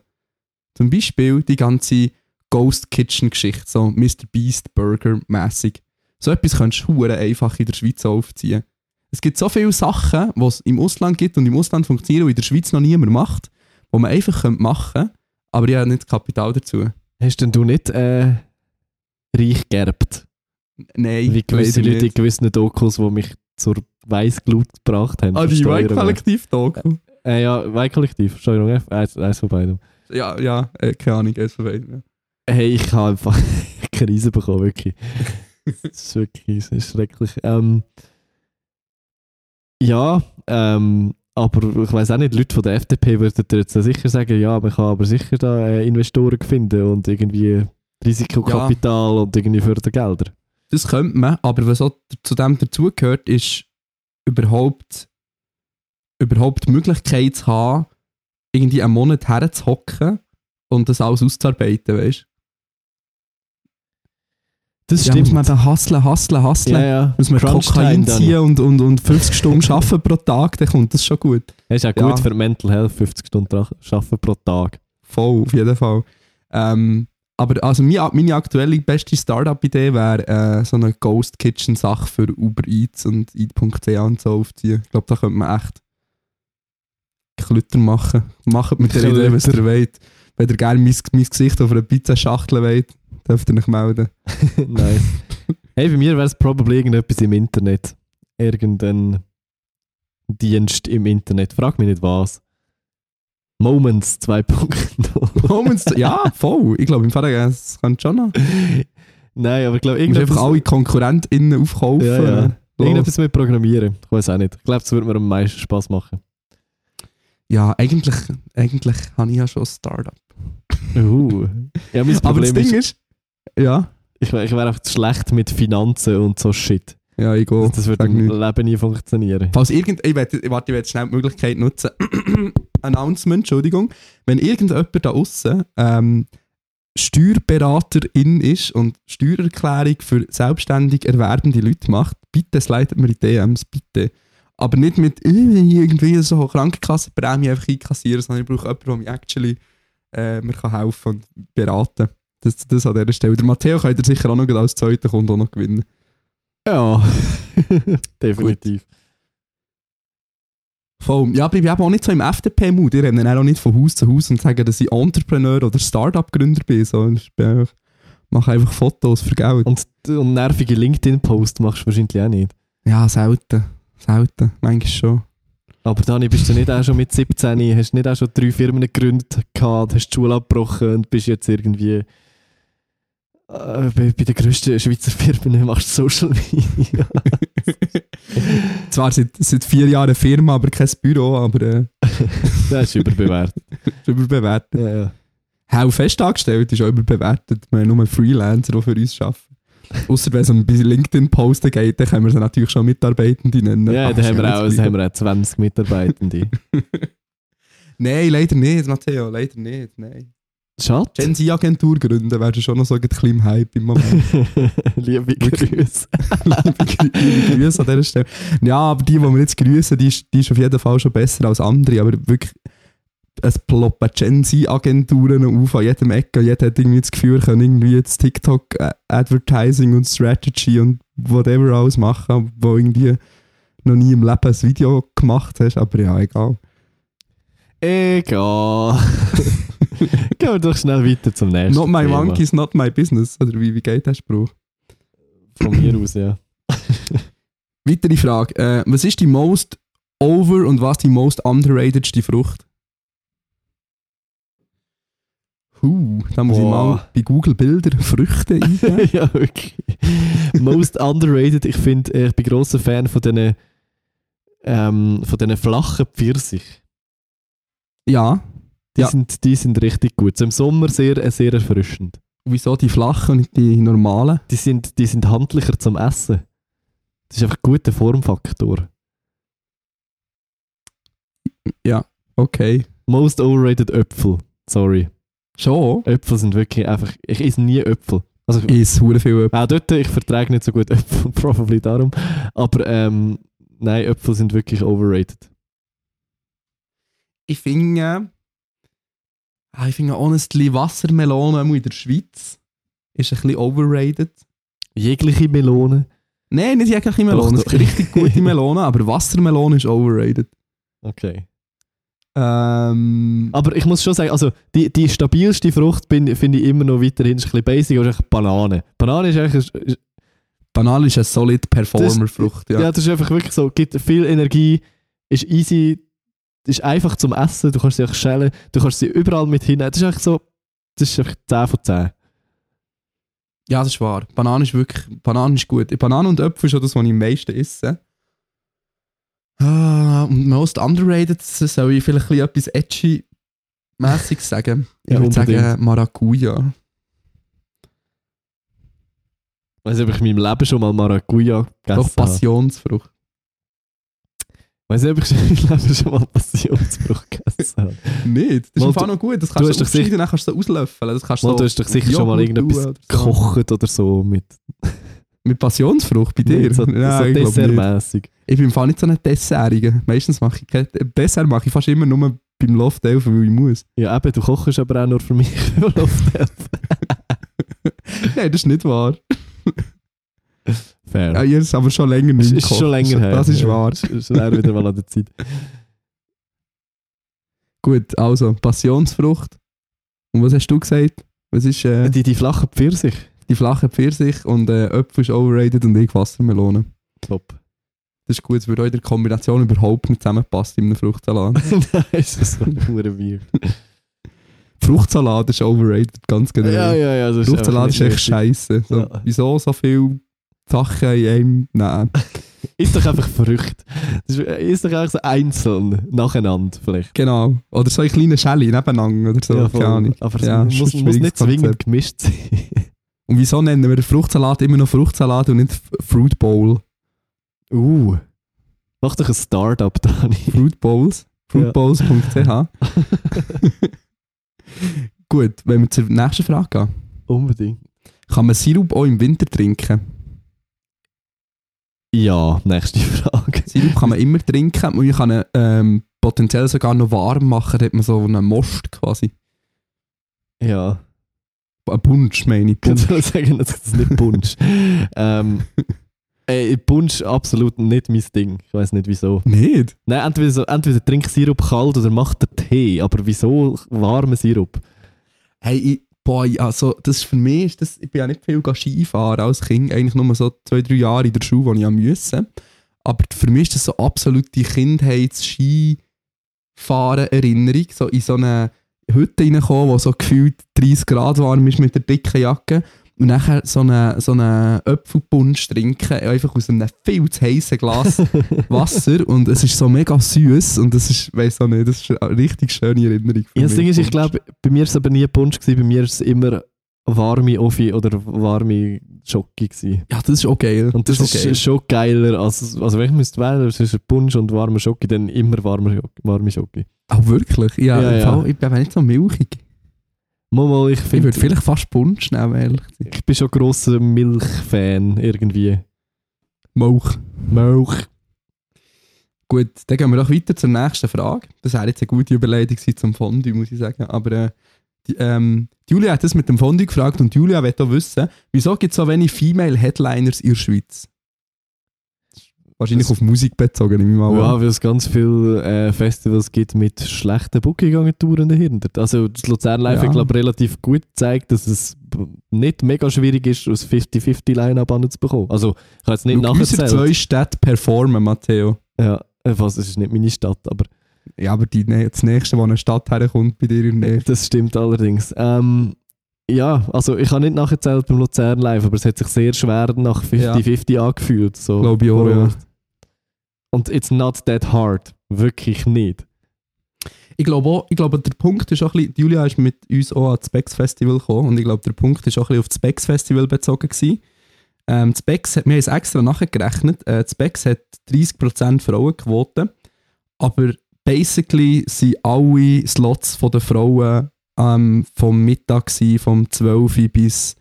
[SPEAKER 1] Zum Beispiel die ganze Ghost Kitchen Geschichte, so Mr. Beast Burger mäßig. So etwas kannst du einfach in der Schweiz aufziehen. Es gibt so viele Sachen, die es im Ausland gibt und im Ausland funktionieren und in der Schweiz noch niemand macht, die man einfach machen könnte, aber ich habe nicht das Kapital dazu.
[SPEAKER 2] hast denn du nicht äh, reich gerbt?
[SPEAKER 1] Nein,
[SPEAKER 2] Wie gewisse Leute in
[SPEAKER 1] nicht.
[SPEAKER 2] gewissen Dokus, die mich zur Weißglut gebracht haben.
[SPEAKER 1] Ah, die
[SPEAKER 2] Steuern.
[SPEAKER 1] White-Kollektiv-Doku.
[SPEAKER 2] Äh, ja, Weihkollektiv, Steuerung F, eins, eins von beidem.
[SPEAKER 1] Ja, ja, äh, keine Ahnung, eins von beiden. Ja.
[SPEAKER 2] Hey, ich habe einfach Krise bekommen, wirklich. Das ist wirklich das ist schrecklich. Ähm, ja, ähm, aber ich weiß auch nicht, Leute von der FDP würden dir jetzt sicher sagen, ja, man kann aber sicher da äh, Investoren finden und irgendwie Risikokapital und irgendwie Fördergelder.
[SPEAKER 1] Das könnte man, aber was auch zu dem dazugehört, ist überhaupt, überhaupt die Möglichkeit zu haben, irgendwie einen Monat herzuhocken und das alles auszuarbeiten, weißt du?
[SPEAKER 2] Das
[SPEAKER 1] Ja, muss man dann hustlen, hustlen, hustlen.
[SPEAKER 2] Ja, ja.
[SPEAKER 1] Muss man
[SPEAKER 2] Crunch
[SPEAKER 1] Kokain
[SPEAKER 2] dann.
[SPEAKER 1] ziehen und, und, und 50 Stunden arbeiten pro Tag, dann kommt das schon gut.
[SPEAKER 2] Das ist auch
[SPEAKER 1] Ja.
[SPEAKER 2] gut für Mental Health, 50 Stunden arbeiten pro Tag.
[SPEAKER 1] Voll, auf jeden Fall. Ähm, aber also meine, meine aktuelle beste Startup-Idee wäre äh, so eine Ghost Kitchen-Sache für Uber Eats und Eat.ch und so aufziehen. Ich glaube, da könnte man echt Klütter machen. Macht mit der Idee, was ihr wollt. Wenn ihr gerne mein, mein Gesicht auf einer Pizzaschachtel wollt, dürft ihr euch melden.
[SPEAKER 2] nice. Hey, bei mir wäre es probably irgendetwas im Internet. Irgendein Dienst im Internet. Frag mich nicht was. Moments 2.0.
[SPEAKER 1] Moments, ja, voll. Ich glaube, im Fall, es kann schon noch.
[SPEAKER 2] Nein, aber ich glaube,
[SPEAKER 1] musst einfach alle KonkurrentInnen aufkaufen.
[SPEAKER 2] Ja, ja. Irgendetwas mit Programmieren. Ich weiß auch nicht. Ich glaube, das würde mir am meisten Spaß machen.
[SPEAKER 1] Ja, eigentlich, eigentlich habe ich ja schon ein Startup.
[SPEAKER 2] Uh. Ja, mein
[SPEAKER 1] Aber das
[SPEAKER 2] Problem
[SPEAKER 1] Ding
[SPEAKER 2] ist,
[SPEAKER 1] ist, ja,
[SPEAKER 2] ich, ich wäre einfach zu schlecht mit Finanzen und so Shit.
[SPEAKER 1] ja, ich gehe.
[SPEAKER 2] das würde
[SPEAKER 1] sag
[SPEAKER 2] im. Leben nie funktionieren.
[SPEAKER 1] Falls irgend, ich werde, warte, ich werde schnell die Möglichkeit nutzen. Announcement, Entschuldigung. Wenn irgendjemand da außen ähm, Steuerberaterin ist und Steuererklärung für selbstständig erwerbende Leute macht, bitte slidet mir in DMs, bitte. Aber nicht mit äh, irgendwie so Krankenkassenprämie einfach einkassieren, sondern ich brauche jemanden, der mir actually äh, mir kann helfen und beraten das, das an dieser Stelle. Der Matteo könnte er sicher auch noch als zweiter Kunde auch noch gewinnen.
[SPEAKER 2] Ja, definitiv.
[SPEAKER 1] Voll. Ja, aber ich bin eben auch nicht so im FDP-Mut. Ich renne auch nicht von Haus zu Haus und sage, dass ich Entrepreneur oder Startup-Gründer bin. So, ich mache einfach Fotos für Geld.
[SPEAKER 2] Und, und nervige LinkedIn-Posts machst du wahrscheinlich auch nicht.
[SPEAKER 1] ja, selten. Selten. Manchmal schon.
[SPEAKER 2] Aber Dani, bist du nicht auch schon mit 17, hast du nicht auch schon drei Firmen gegründet gehabt, hast die Schule abgebrochen und bist jetzt irgendwie äh, bei, bei den grössten Schweizer Firmen machst du Social Media.
[SPEAKER 1] Zwar seit, seit vier Jahren eine Firma, aber kein Büro, aber äh,
[SPEAKER 2] das ist überbewertet.
[SPEAKER 1] ist überbewertet.
[SPEAKER 2] Ja, ja.
[SPEAKER 1] Hau festangestellt ist auch überbewertet. Wir haben nur Freelancer, die für uns arbeiten. Ausser wenn es um bei LinkedIn posten geht, dann können wir sie natürlich schon Mitarbeitende nennen.
[SPEAKER 2] Ja,
[SPEAKER 1] Aber
[SPEAKER 2] da haben wir, auch, da haben wir auch 20 Mitarbeitende.
[SPEAKER 1] Nein, leider nicht, Matteo, leider nicht. Nein.
[SPEAKER 2] Schade.
[SPEAKER 1] Gen Z-Agentur gründen wäre schon noch so ein bisschen im Hype im Moment.
[SPEAKER 2] Liebe Grüße.
[SPEAKER 1] liebe, Grüße an dieser Stelle. Ja, aber die, die wir jetzt grüßen, die, ist- die ist auf jeden Fall schon besser als andere. Aber wirklich, es ploppen Gen Z-Agenturen auf an jedem Ecke. Jeder hat irgendwie das Gefühl, kann irgendwie jetzt TikTok, äh, Advertising und Strategy und whatever alles machen, wo irgendwie noch nie im Leben ein Video gemacht hast. Aber ja, egal.
[SPEAKER 2] Egal. Gehen wir doch schnell weiter zum nächsten.
[SPEAKER 1] Not my
[SPEAKER 2] Thema.
[SPEAKER 1] monkeys, not my business. Oder wie, wie geht der Spruch?
[SPEAKER 2] Von mir aus, ja.
[SPEAKER 1] Weitere Frage. Äh, was ist die most over und was die most underratedste Frucht? Huh, da muss ich
[SPEAKER 2] Boah.
[SPEAKER 1] mal bei Google Bilder Früchte eingeben.
[SPEAKER 2] ja, wirklich. Most underrated. Ich finde, äh, ich bin grosser Fan von diesen ähm, von diesen flachen Pfirsich.
[SPEAKER 1] ja.
[SPEAKER 2] Die,
[SPEAKER 1] Ja.
[SPEAKER 2] sind, die sind richtig gut. So Im Sommer sehr, äh, sehr erfrischend.
[SPEAKER 1] Wieso die flachen und nicht die normalen?
[SPEAKER 2] Die sind, die sind handlicher zum Essen. Das ist einfach ein guter Formfaktor.
[SPEAKER 1] Okay.
[SPEAKER 2] Most overrated Äpfel. Sorry.
[SPEAKER 1] Schon?
[SPEAKER 2] Äpfel sind wirklich einfach. Ich esse nie Äpfel. Also,
[SPEAKER 1] Ich esse hure viel Äpfel.
[SPEAKER 2] auch dort, ich vertrage nicht so gut Äpfel, probably darum. Aber ähm, nein, Äpfel sind wirklich overrated.
[SPEAKER 1] Ich finde, ich finde honestly Wassermelone in der Schweiz ist ein bisschen overrated.
[SPEAKER 2] Jegliche Melone.
[SPEAKER 1] Nein, nicht jegliche Melone. Es gibt richtig gute Melone, aber Wassermelone ist overrated.
[SPEAKER 2] Okay.
[SPEAKER 1] Ähm,
[SPEAKER 2] Aber ich muss schon sagen, also die, die stabilste Frucht finde ich immer noch weiterhin ist ein bisschen basic, aber ist Banane. Banane ist eigentlich, ist,
[SPEAKER 1] Banane ist eine solid Performer-Frucht.
[SPEAKER 2] ja.
[SPEAKER 1] Ja.
[SPEAKER 2] das ist einfach wirklich so, gibt viel Energie, ist easy, ist einfach zum Essen, du kannst sie auch schälen, du kannst sie überall mit hinein. Das ist einfach so, das ist einfach 10 von 10.
[SPEAKER 1] ja, das ist wahr. Banane ist wirklich, Banane ist gut. Banane und Äpfel ist schon das, was ich am meisten esse. Ah, und most underrated, soll ich vielleicht etwas edgy-mässiges sagen. Ich
[SPEAKER 2] Ja,
[SPEAKER 1] würde sagen. Maracuja.
[SPEAKER 2] Ich weiß nicht, ob ich in meinem Leben schon mal Maracuja
[SPEAKER 1] Doch
[SPEAKER 2] gegessen habe.
[SPEAKER 1] Passionsfrucht.
[SPEAKER 2] Weiß nicht, ob ich schon mal Passionsbruch gegessen habe.
[SPEAKER 1] Nicht? Das ist Fall noch gut. Das
[SPEAKER 2] du
[SPEAKER 1] kannst
[SPEAKER 2] hast
[SPEAKER 1] du
[SPEAKER 2] doch
[SPEAKER 1] aufschneiden, dann kannst du es auslöffeln. Das kannst
[SPEAKER 2] Mal,
[SPEAKER 1] so
[SPEAKER 2] du hast doch sicher schon mal irgendetwas
[SPEAKER 1] tun oder so.
[SPEAKER 2] gekocht oder so mit,
[SPEAKER 1] Mit Passionsfrucht bei dir?
[SPEAKER 2] mit so,
[SPEAKER 1] Nein,
[SPEAKER 2] so dessertmässig.
[SPEAKER 1] Ich bin im Fall nicht so ein Dessertiger. Meistens mache ich kein Dessert mache ich fast immer nur beim Loft helfen, weil ich muss.
[SPEAKER 2] Ja, eben, du kochst aber auch nur für mich.
[SPEAKER 1] Nein, das ist nicht wahr.
[SPEAKER 2] Fair.
[SPEAKER 1] Ja, ihr ist aber schon länger nicht
[SPEAKER 2] ist schon länger her.
[SPEAKER 1] Das ist
[SPEAKER 2] ja.
[SPEAKER 1] wahr.
[SPEAKER 2] Ist wäre wieder mal an der Zeit.
[SPEAKER 1] Gut, also Passionsfrucht. Und was hast du gesagt? Was ist äh,
[SPEAKER 2] Die, die flachen Pfirsich.
[SPEAKER 1] die flache Pfirsich und äh, Äpfel ist overrated und ich Wassermelone.
[SPEAKER 2] Top.
[SPEAKER 1] Das ist gut, es würde auch in der Kombination überhaupt nicht zusammenpassen in einem Fruchtsalat.
[SPEAKER 2] Nein, ist das so hure weird.
[SPEAKER 1] Fruchtsalat ist overrated, ganz genau.
[SPEAKER 2] Ja, ja, ja. Das ist
[SPEAKER 1] Fruchtsalat ist echt scheiße. So,
[SPEAKER 2] Ja.
[SPEAKER 1] Wieso so viele Sachen in einem?
[SPEAKER 2] Nötig. Ist doch einfach verrückt. Das ist, ist doch einfach so einzeln, nacheinander vielleicht.
[SPEAKER 1] Genau. Oder so eine kleine Schelle nebeneinander oder so.
[SPEAKER 2] Ja, voll.
[SPEAKER 1] keine Ahnung.
[SPEAKER 2] Aber es
[SPEAKER 1] Ja,
[SPEAKER 2] muss, muss nicht zwingend gemischt sein.
[SPEAKER 1] Und wieso nennen wir Fruchtsalat immer noch Fruchtsalat und nicht Fruit Bowl?
[SPEAKER 2] Uh. Mach doch ein Startup, Dani.
[SPEAKER 1] Fruit Bowls.
[SPEAKER 2] Ja.
[SPEAKER 1] Fruitbowls.ch Gut, wenn wir zur nächsten Frage gehen.
[SPEAKER 2] Unbedingt.
[SPEAKER 1] Kann man Sirup auch im Winter trinken?
[SPEAKER 2] Ja, nächste Frage.
[SPEAKER 1] Sirup kann man immer trinken. Man kann ihn ähm, potenziell sogar noch warm machen. Da hat man so einen Most quasi.
[SPEAKER 2] Ja.
[SPEAKER 1] Ein Punsch, meine ich.
[SPEAKER 2] Kannst
[SPEAKER 1] Punsch.
[SPEAKER 2] du sagen, das ist nicht Punsch. ähm, ey, Punsch absolut nicht mein Ding. Ich weiß nicht wieso.
[SPEAKER 1] Nicht?
[SPEAKER 2] Nein, entweder, so, entweder trink Sirup kalt oder mach den Tee. Aber wieso warmen Sirup?
[SPEAKER 1] Hey, ich, boah, also, das ist für mich, ist das, ich bin ja nicht viel Skifahren als Kind, eigentlich nur so zwei, drei Jahre in der Schule, wo ich am müssen. Aber für mich ist das so absolute Kindheits-Skifahren-Erinnerung, so in so eine Hütte reinkommen, wo so gefühlt 30 Grad warm ist mit der dicken Jacke und nachher so einen so eine Apfelpunsch trinken, einfach aus einem viel zu heißen Glas Wasser und es ist so mega süß und das ist, weiß auch nicht, das ist eine richtig schöne Erinnerung.
[SPEAKER 2] Ja, das Ding ist, ich glaube, bei mir war es aber nie Punsch, gewesen, bei mir war es immer warme Offi oder warme Schoki. Gewesen.
[SPEAKER 1] Ja, das ist auch geil.
[SPEAKER 2] Und das, ist
[SPEAKER 1] geil.
[SPEAKER 2] schon geiler, als, also wenn ich müsste wählen, zwischen Punsch und warmer Schoki, dann immer warme, warme.
[SPEAKER 1] Auch wirklich? Ja,
[SPEAKER 2] Ja, ja.
[SPEAKER 1] Fall, ich bin nicht so milchig.
[SPEAKER 2] Mal, ich
[SPEAKER 1] Ich
[SPEAKER 2] finde,
[SPEAKER 1] würde vielleicht fast Punsch nehmen, ehrlich gesagt.
[SPEAKER 2] ich bin schon grosser Milchfan irgendwie.
[SPEAKER 1] Milch.
[SPEAKER 2] Milch.
[SPEAKER 1] Gut, dann gehen wir doch weiter zur nächsten Frage. Das wäre jetzt eine gute Überleitung zum Fondue, muss ich sagen. Aber äh, die, ähm, Julia hat das mit dem Fondue gefragt und Julia will auch wissen, wieso gibt es so wenig Female Headliners in der Schweiz? Wahrscheinlich
[SPEAKER 2] Das-
[SPEAKER 1] auf Musik bezogen, nehme ich mal
[SPEAKER 2] Ja, weil es ganz viele äh, Festivals gibt mit schlechten Booking-Agenturen dahinter. Also das Luzern Live
[SPEAKER 1] Ja.
[SPEAKER 2] hat glaube relativ gut gezeigt, dass es nicht mega schwierig ist, aus 50-50 Line-Up anzubekommen. Also ich habe jetzt nicht nachgezählt.
[SPEAKER 1] zwei Städte performen, Matteo.
[SPEAKER 2] Ja, äh, was, es ist nicht meine Stadt, aber
[SPEAKER 1] Ja, aber die, das nächste, wo eine Stadt herkommt bei dir in der Nähe.
[SPEAKER 2] das stimmt allerdings. Ähm, ja, also ich habe nicht nachgezählt beim Luzern Live, aber es hat sich sehr schwer nach 50-50 angefühlt. So
[SPEAKER 1] Glaube ich auch, ja.
[SPEAKER 2] Und it's not that hard. Wirklich nicht.
[SPEAKER 1] Ich glaube ich glaube, der Punkt ist auch ein bisschen, Julia ist mit uns auch ans Specs Festival gekommen und ich glaube, der Punkt ist auch ein bisschen auf das Specs Festival bezogen gewesen. Ähm, das Specs wir haben es extra nachgerechnet, äh, das Specs hat 30% Frauenquote, aber basically sind alle Slots von den Frauen ähm, vom Mittag gewesen, vom 12 Uhr bis,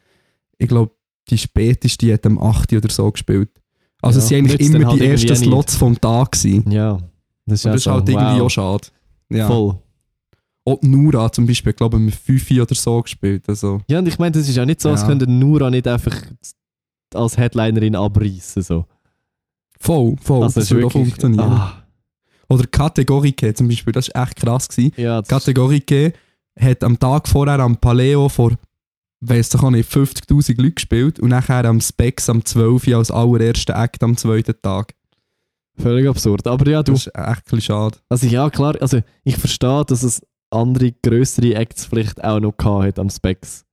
[SPEAKER 1] ich glaube, die späteste hat am 8 Uhr oder so gespielt. Also
[SPEAKER 2] Ja,
[SPEAKER 1] es sind eigentlich immer
[SPEAKER 2] halt
[SPEAKER 1] die ersten. Slots vom Tag gewesen.
[SPEAKER 2] Ja, das ist,
[SPEAKER 1] Und
[SPEAKER 2] ja
[SPEAKER 1] das ist
[SPEAKER 2] so,
[SPEAKER 1] halt irgendwie
[SPEAKER 2] wow.
[SPEAKER 1] auch schade. Ja.
[SPEAKER 2] Voll.
[SPEAKER 1] Auch die Nura zum Beispiel, glaube ich, mit 5 oder so gespielt. Also,
[SPEAKER 2] Ja, und ich meine, das ist ja nicht so, als
[SPEAKER 1] Ja.
[SPEAKER 2] könnte Nura nicht einfach als Headlinerin abreißen. So.
[SPEAKER 1] voll, voll.
[SPEAKER 2] also
[SPEAKER 1] das würde auch funktionieren.
[SPEAKER 2] Ah,
[SPEAKER 1] Oder Kategorike zum Beispiel, das war echt krass. Gewesen.
[SPEAKER 2] ja,
[SPEAKER 1] Kategorike hat am Tag vorher am Paleo vor, weiss doch auch nicht, 50'000 Leute gespielt und nachher am Specs am 12 Uhr als allerersten Act am zweiten Tag.
[SPEAKER 2] völlig absurd. Aber ja, du,
[SPEAKER 1] Das ist echt ein bisschen schade.
[SPEAKER 2] also ja, klar, also ich verstehe, dass es andere größere Acts vielleicht auch noch hat am Specs.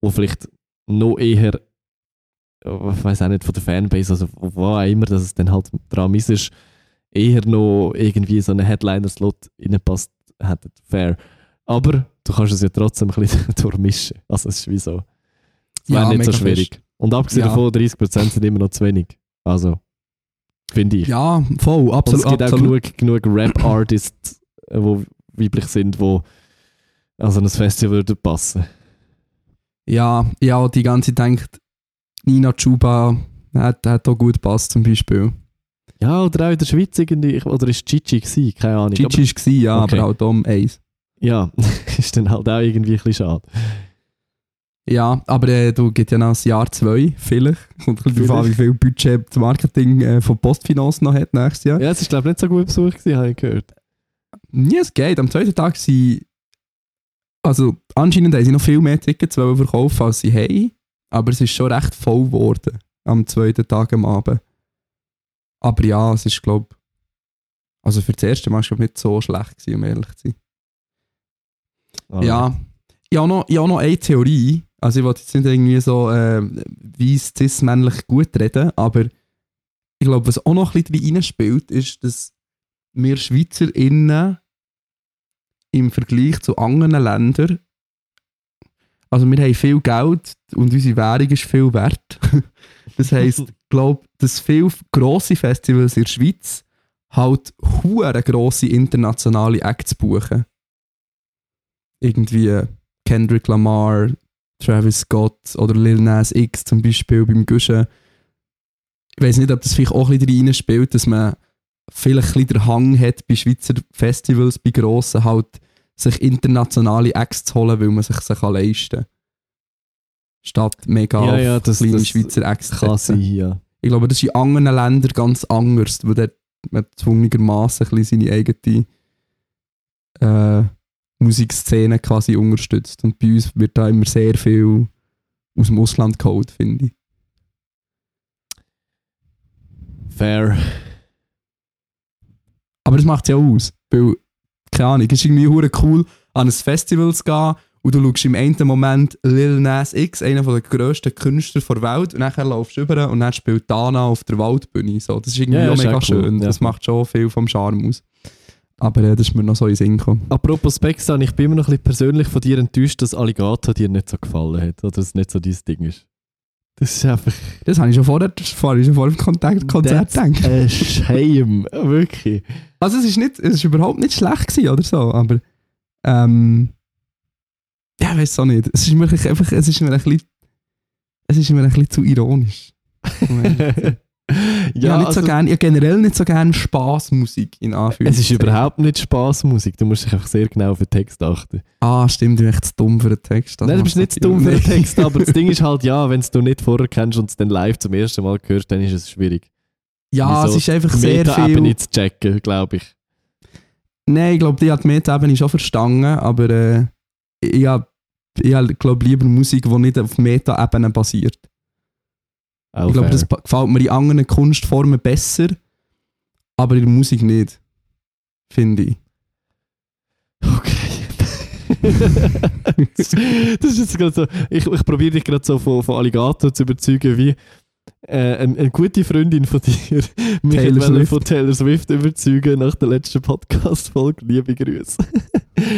[SPEAKER 2] Wo vielleicht noch eher, ich weiß auch nicht, von der Fanbase, also wo auch immer, dass es dann halt dran ist, ist, eher noch irgendwie so einen Headliner-Slot reinpasst hätten. Fair. Aber du kannst es ja trotzdem ein bisschen durchmischen. Also es ist wie so. Es
[SPEAKER 1] ja,
[SPEAKER 2] nicht so schwierig.
[SPEAKER 1] Fest.
[SPEAKER 2] Und abgesehen
[SPEAKER 1] ja.
[SPEAKER 2] davon, 30% sind immer noch zu wenig. Also, finde ich.
[SPEAKER 1] Ja, voll, absolut.
[SPEAKER 2] Und es gibt
[SPEAKER 1] absolut.
[SPEAKER 2] auch genug, genug Rap-Artists, äh, die weiblich sind, die also ein Festival würde passen.
[SPEAKER 1] Ja, ja, die ganze denkt, Nina Chuba hat, hat auch gut passt zum Beispiel.
[SPEAKER 2] Ja, oder auch in der Schweiz irgendwie, oder ist Gigi gewesen, keine Ahnung.
[SPEAKER 1] Gigi war ja,
[SPEAKER 2] okay.
[SPEAKER 1] aber auch Dom
[SPEAKER 2] Ace ja, ist dann halt auch irgendwie ein bisschen schade.
[SPEAKER 1] Ja, aber äh, du geht ja noch das Jahr 2, vielleicht. Bisschen darauf an, wie viel Budget das Marketing äh, von Postfinance noch hat nächstes Jahr.
[SPEAKER 2] Ja, es ist glaube ich nicht so gut besucht gewesen, habe ich gehört.
[SPEAKER 1] Ja, es geht. Am zweiten Tag sind. Also, anscheinend haben sie noch viel mehr Tickets verkaufen, als sie haben. Aber es ist schon recht voll geworden. Am zweiten Tag am Abend. Aber ja, es ist, glaube Also für das erste Mal schon nicht so schlecht gewesen, um ehrlich zu sein.
[SPEAKER 2] Ah,
[SPEAKER 1] Ja. Ich habe noch, ich habe noch eine Theorie. Also ich wollte jetzt nicht irgendwie so äh, weiss, cis-männlich gut reden, aber ich glaube, was auch noch ein bisschen reinspielt, ist, dass wir SchweizerInnen im Vergleich zu anderen Ländern also wir haben viel Geld und unsere Währung ist viel wert. Das heisst, ich glaube, dass viele grosse Festivals in der Schweiz halt hure grosse internationale Acts buchen. Irgendwie Kendrick Lamar, Travis Scott oder Lil Nas X zum Beispiel beim Guschen. Ich weiß nicht, ob das vielleicht auch ein bisschen spielt, dass man vielleicht ein den Hang hat bei Schweizer Festivals, bei grossen halt, sich internationale Acts zu holen, weil man sich sie kann leisten kann. Statt mega
[SPEAKER 2] Ja, ja, das-
[SPEAKER 1] kleine
[SPEAKER 2] das
[SPEAKER 1] Schweizer Acts zu
[SPEAKER 2] Kann sein, ja.
[SPEAKER 1] Ich glaube, das ist in anderen Ländern ganz anders, wo dort man bisschen seine eigene äh, Musikszene quasi unterstützt. Und bei uns wird da immer sehr viel aus dem Ausland geholt, finde ich.
[SPEAKER 2] Fair.
[SPEAKER 1] Aber das macht es ja aus. Weil, keine Ahnung, es ist irgendwie hure cool, an ein Festival zu gehen und du schaust im einen Moment Lil Nas X, einer der grössten Künstler der Welt, und dann laufst du über und dann spielt Dana auf der Waldbühne. So. Das ist irgendwie
[SPEAKER 2] Ja,
[SPEAKER 1] auch mega
[SPEAKER 2] cool,
[SPEAKER 1] schön.
[SPEAKER 2] ja.
[SPEAKER 1] Das macht schon viel vom Charme aus. Aber äh, das ist mir noch so in Sinn gekommen.
[SPEAKER 2] Apropos Spexan, ich bin immer noch ein bisschen persönlich von dir enttäuscht, dass Alligator dir nicht so gefallen hat. Oder dass es nicht so dein Ding ist. Das ist einfach
[SPEAKER 1] Das habe ich schon vorher, ich schon vor dem Kontakt Konzert gedacht.
[SPEAKER 2] ein Shame. Wirklich.
[SPEAKER 1] Also es ist, nicht, es ist überhaupt nicht schlecht gewesen oder so, aber ähm, ja, ich weiß auch nicht. Es ist mir einfach, es ist mir ein bisschen, es ist mir ein bisschen zu ironisch. ja, nicht so
[SPEAKER 2] also,
[SPEAKER 1] gern, ja, generell nicht so gerne Spaßmusik in
[SPEAKER 2] es
[SPEAKER 1] Anführungszeichen.
[SPEAKER 2] ist überhaupt nicht Spaßmusik. Du musst dich einfach sehr genau auf den Text achten.
[SPEAKER 1] Ah, stimmt, ich bin zu dumm für den Text.
[SPEAKER 2] Nein, du bist nicht zu dumm für den. Text, aber das Ding ist halt, ja, wenn du nicht vorher kennst und es dann live zum ersten Mal hörst, dann ist es schwierig.
[SPEAKER 1] Ja,
[SPEAKER 2] Wieso?
[SPEAKER 1] es ist einfach sehr
[SPEAKER 2] Meta-Ebene
[SPEAKER 1] viel...
[SPEAKER 2] zu checken, glaube ich.
[SPEAKER 1] Nein, ich glaube, die hat die Meta-Ebene schon verstanden, aber äh, ich habe, ich hab, glaube lieber Musik, die nicht auf Meta-Ebene basiert. Ich glaube, das gefällt mir in anderen Kunstformen besser, aber in der Musik nicht. Finde ich.
[SPEAKER 2] Okay. das ist jetzt gerade so. Ich, ich probiere dich gerade so von, von Alligator zu überzeugen, wie äh, eine, eine gute Freundin von dir mich
[SPEAKER 1] Taylor
[SPEAKER 2] von Taylor Swift überzeugen nach der letzten Podcast-Folge. Liebe Grüße.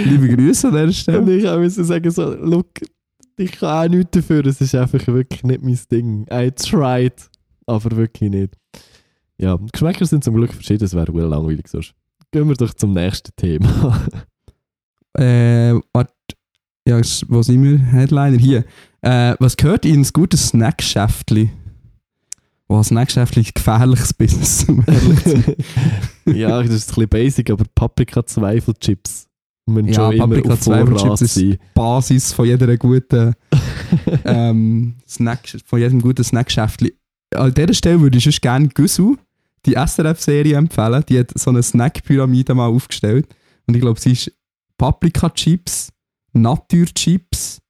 [SPEAKER 1] Liebe Grüße an
[SPEAKER 2] Und
[SPEAKER 1] Stelle.
[SPEAKER 2] ich auch müssen sagen, so, look, ich kann auch nichts dafür, es ist einfach wirklich nicht mein Ding. I tried, aber wirklich nicht. Ja, Geschmäcker sind zum Glück verschieden, es wäre wohl langweilig sonst. Gehen wir doch zum nächsten Thema.
[SPEAKER 1] Äh, warte. Ja, wo sind wir? Headliner. Hier. Äh, was gehört in ein gutes Snackschäftli? Oh, Snackschäftli ist gefährliches Business.
[SPEAKER 2] ja, das ist ein bisschen basic, aber Paprika-Zweifelchips müssen
[SPEAKER 1] Ja,
[SPEAKER 2] schon immer auf Vorrat
[SPEAKER 1] ist-
[SPEAKER 2] sein.
[SPEAKER 1] Basis von jeder guten ähm, Snack, von jedem guten Snackschäftli. An dieser Stelle würde ich sonst gerne Güssel, die SRF-Serie empfehlen. Die hat so eine Snack-Pyramide mal aufgestellt. Und ich glaube, sie ist Paprika-Chips, Natur-Chips,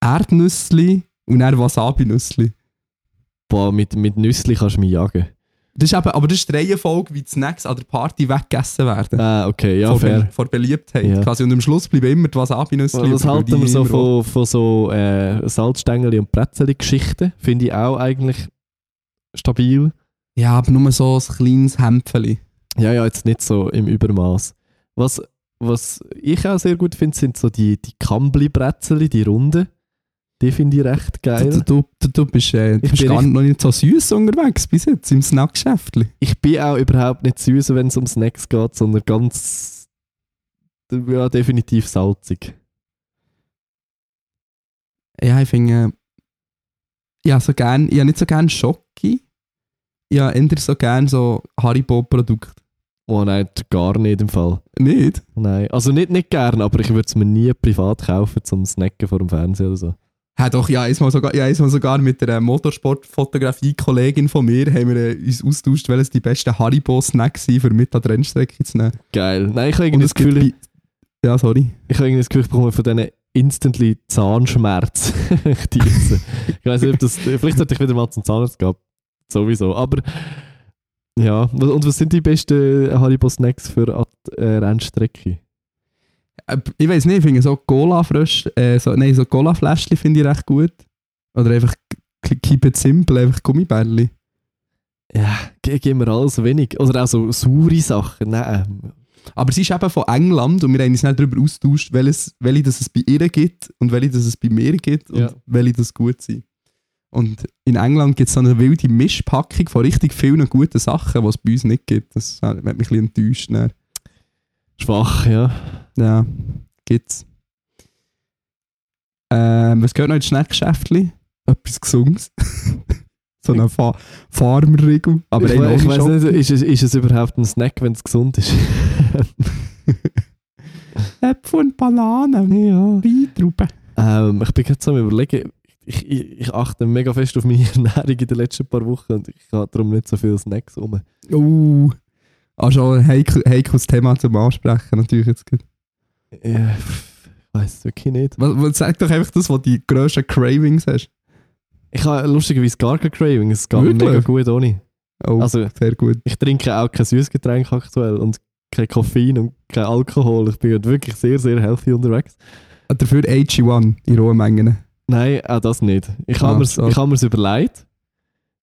[SPEAKER 1] Erdnüssli und dann Wasabi-Nüssli.
[SPEAKER 2] Boah, mit, mit Nüssli kannst du mich jagen.
[SPEAKER 1] Das ist eben, aber das ist die Reihenfolge, wie die Snacks an der Party weggegessen werden.
[SPEAKER 2] Ah, okay, ja,
[SPEAKER 1] vor,
[SPEAKER 2] fair.
[SPEAKER 1] Vor Beliebtheit.
[SPEAKER 2] Ja.
[SPEAKER 1] Quasi. Und am Schluss bleiben immer die Wasabi-Nüssli.
[SPEAKER 2] Was
[SPEAKER 1] über, weil
[SPEAKER 2] halten wir so von, von so äh, Salzstängeli und Bretzeli-Geschichten? Finde ich auch eigentlich stabil.
[SPEAKER 1] Ja, aber nur so ein kleines Hämpfeli.
[SPEAKER 2] Ja, ja, jetzt nicht so im Übermaß. Was, was ich auch sehr gut finde, sind so die, die Kambli-Bretzeli, die Runden. Die finde ich recht geil.
[SPEAKER 1] du, du, du bist, äh, du
[SPEAKER 2] Ich
[SPEAKER 1] bist
[SPEAKER 2] bin
[SPEAKER 1] gar noch nicht so süß unterwegs bis jetzt im Snackgeschäftli.
[SPEAKER 2] Ich bin auch überhaupt nicht süß, wenn es um Snacks geht, sondern ganz ja, definitiv salzig.
[SPEAKER 1] Ja, ich finde, äh, ja, so gern, ich habe nicht so gerne Schoki. Ich habe eher so gerne so Haribo-Produkte.
[SPEAKER 2] Oh nein, gar nicht im Fall.
[SPEAKER 1] Nicht?
[SPEAKER 2] Nein, also nicht, nicht gern, aber ich würde es mir nie privat kaufen zum Snacken vor dem Fernseher oder so.
[SPEAKER 1] Ja, doch, ja, einmal sogar, ja, einmal sogar mit einer Motorsportfotografie-Kollegin von mir haben wir äh, uns austauscht, welches die besten Haribo-Snacks sind, für mit an die Rennstrecke zu nehmen.
[SPEAKER 2] Geil. Nein, ich habe irgendwie das Gefühl,
[SPEAKER 1] bei- Ja, sorry.
[SPEAKER 2] ich habe irgendwie das Gefühl, ich bekomme von diesen instantly Zahnschmerz. ich weiß nicht, ob das, vielleicht sollte ich wieder mal zum Zahnarzt gehen. Sowieso. Aber ja, und was sind die besten Haribo-Snacks für an die, äh, Rennstrecke?
[SPEAKER 1] Äh, Ich weiß nicht, ich finde so Cola-Frösch, äh, so, nein, so Cola-Fläschchen finde ich recht gut. Oder einfach keep it simple, einfach Gummibärli.
[SPEAKER 2] Ja, ge- geben wir alles wenig. Oder auch so saure Sachen. Nein.
[SPEAKER 1] Aber sie ist eben von England und wir haben uns nicht darüber austauscht, welches, welche das es bei ihr gibt und welche das es bei mir gibt und
[SPEAKER 2] Ja.
[SPEAKER 1] welche das gut sind. Und in England gibt es so eine wilde Mischpackung von richtig vielen guten Sachen, die es bei uns nicht gibt. Das hat mich ein bisschen enttäuscht. dann.
[SPEAKER 2] Schwach, ja.
[SPEAKER 1] Ja. gibt's. Ähm, was gehört noch ins Snackgeschäftli? Etwas Gesundes. so ein Fa Farmerriegel. Aber
[SPEAKER 2] ich, ich weiß nicht, ist es, ist es überhaupt ein Snack, wenn es gesund ist?
[SPEAKER 1] Äpfel und Bananen.
[SPEAKER 2] ja.
[SPEAKER 1] Weintrauben.
[SPEAKER 2] Ähm, ich bin gerade so am überlegen, ich, ich, ich achte mega fest auf meine Ernährung in den letzten paar Wochen und ich habe darum nicht so viele Snacks rum.
[SPEAKER 1] Uh. Ah, schon ein heikel, heikles Thema zum Ansprechen natürlich jetzt. gerade.
[SPEAKER 2] Ja, ich weiß wirklich nicht.
[SPEAKER 1] Was, sag doch einfach das, was die grössten Cravings hast.
[SPEAKER 2] Ich habe lustigerweise gar kein Craving, es geht mir
[SPEAKER 1] Wirklich?
[SPEAKER 2] mega gut ohne.
[SPEAKER 1] Oh,
[SPEAKER 2] Also
[SPEAKER 1] sehr gut.
[SPEAKER 2] ich trinke auch kein Süßgetränk aktuell und kein Koffein und kein Alkohol. Ich bin gerade wirklich sehr, sehr healthy unterwegs.
[SPEAKER 1] Ah, Dafür AG1 in rohen Mengen.
[SPEAKER 2] Nein, auch das nicht. Ich
[SPEAKER 1] Ah,
[SPEAKER 2] habe mir's-
[SPEAKER 1] so.
[SPEAKER 2] ich mir's überlegt,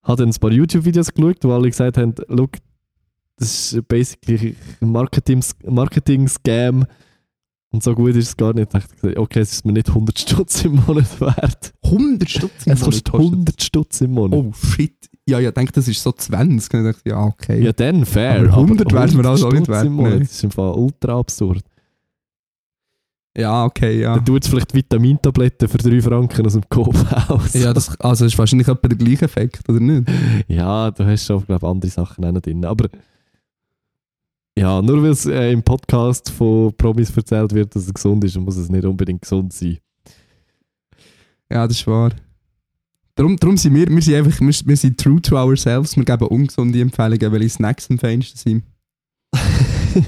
[SPEAKER 2] habe dann ein paar YouTube-Videos geschaut, wo alle gesagt haben, look, das ist basically ein Marketing- Marketing-Scam und so gut ist es gar nicht. Ich dachte, okay, es ist mir nicht 100 Stutz im Monat wert.
[SPEAKER 1] 100 Stutz im
[SPEAKER 2] Es
[SPEAKER 1] Monat
[SPEAKER 2] kostet 100 Stutz im Monat.
[SPEAKER 1] Oh shit. Ja, ja, ich denke, das ist so 20. Und ich dachte, ja, okay.
[SPEAKER 2] Ja, dann fair.
[SPEAKER 1] Aber 100 wär's mir also auch nicht wert,
[SPEAKER 2] im Monat,
[SPEAKER 1] nein.
[SPEAKER 2] Das ist im Fall ultra absurd.
[SPEAKER 1] Ja, okay, ja.
[SPEAKER 2] Dann tut es vielleicht Vitamintabletten für 3 Franken aus dem Kaufhaus.
[SPEAKER 1] Ja, das, also ist wahrscheinlich etwa der gleiche Effekt, oder nicht?
[SPEAKER 2] Ja, du hast schon, glaube andere Sachen auch drin. Aber ja, nur weil es äh, im Podcast von Promis erzählt wird, dass es gesund ist, muss es nicht unbedingt gesund sein.
[SPEAKER 1] Ja, das ist wahr. Darum, darum sind wir, wir sind einfach, wir, wir sind true to ourselves, wir geben ungesunde Empfehlungen, welche Snacks am feinsten sind.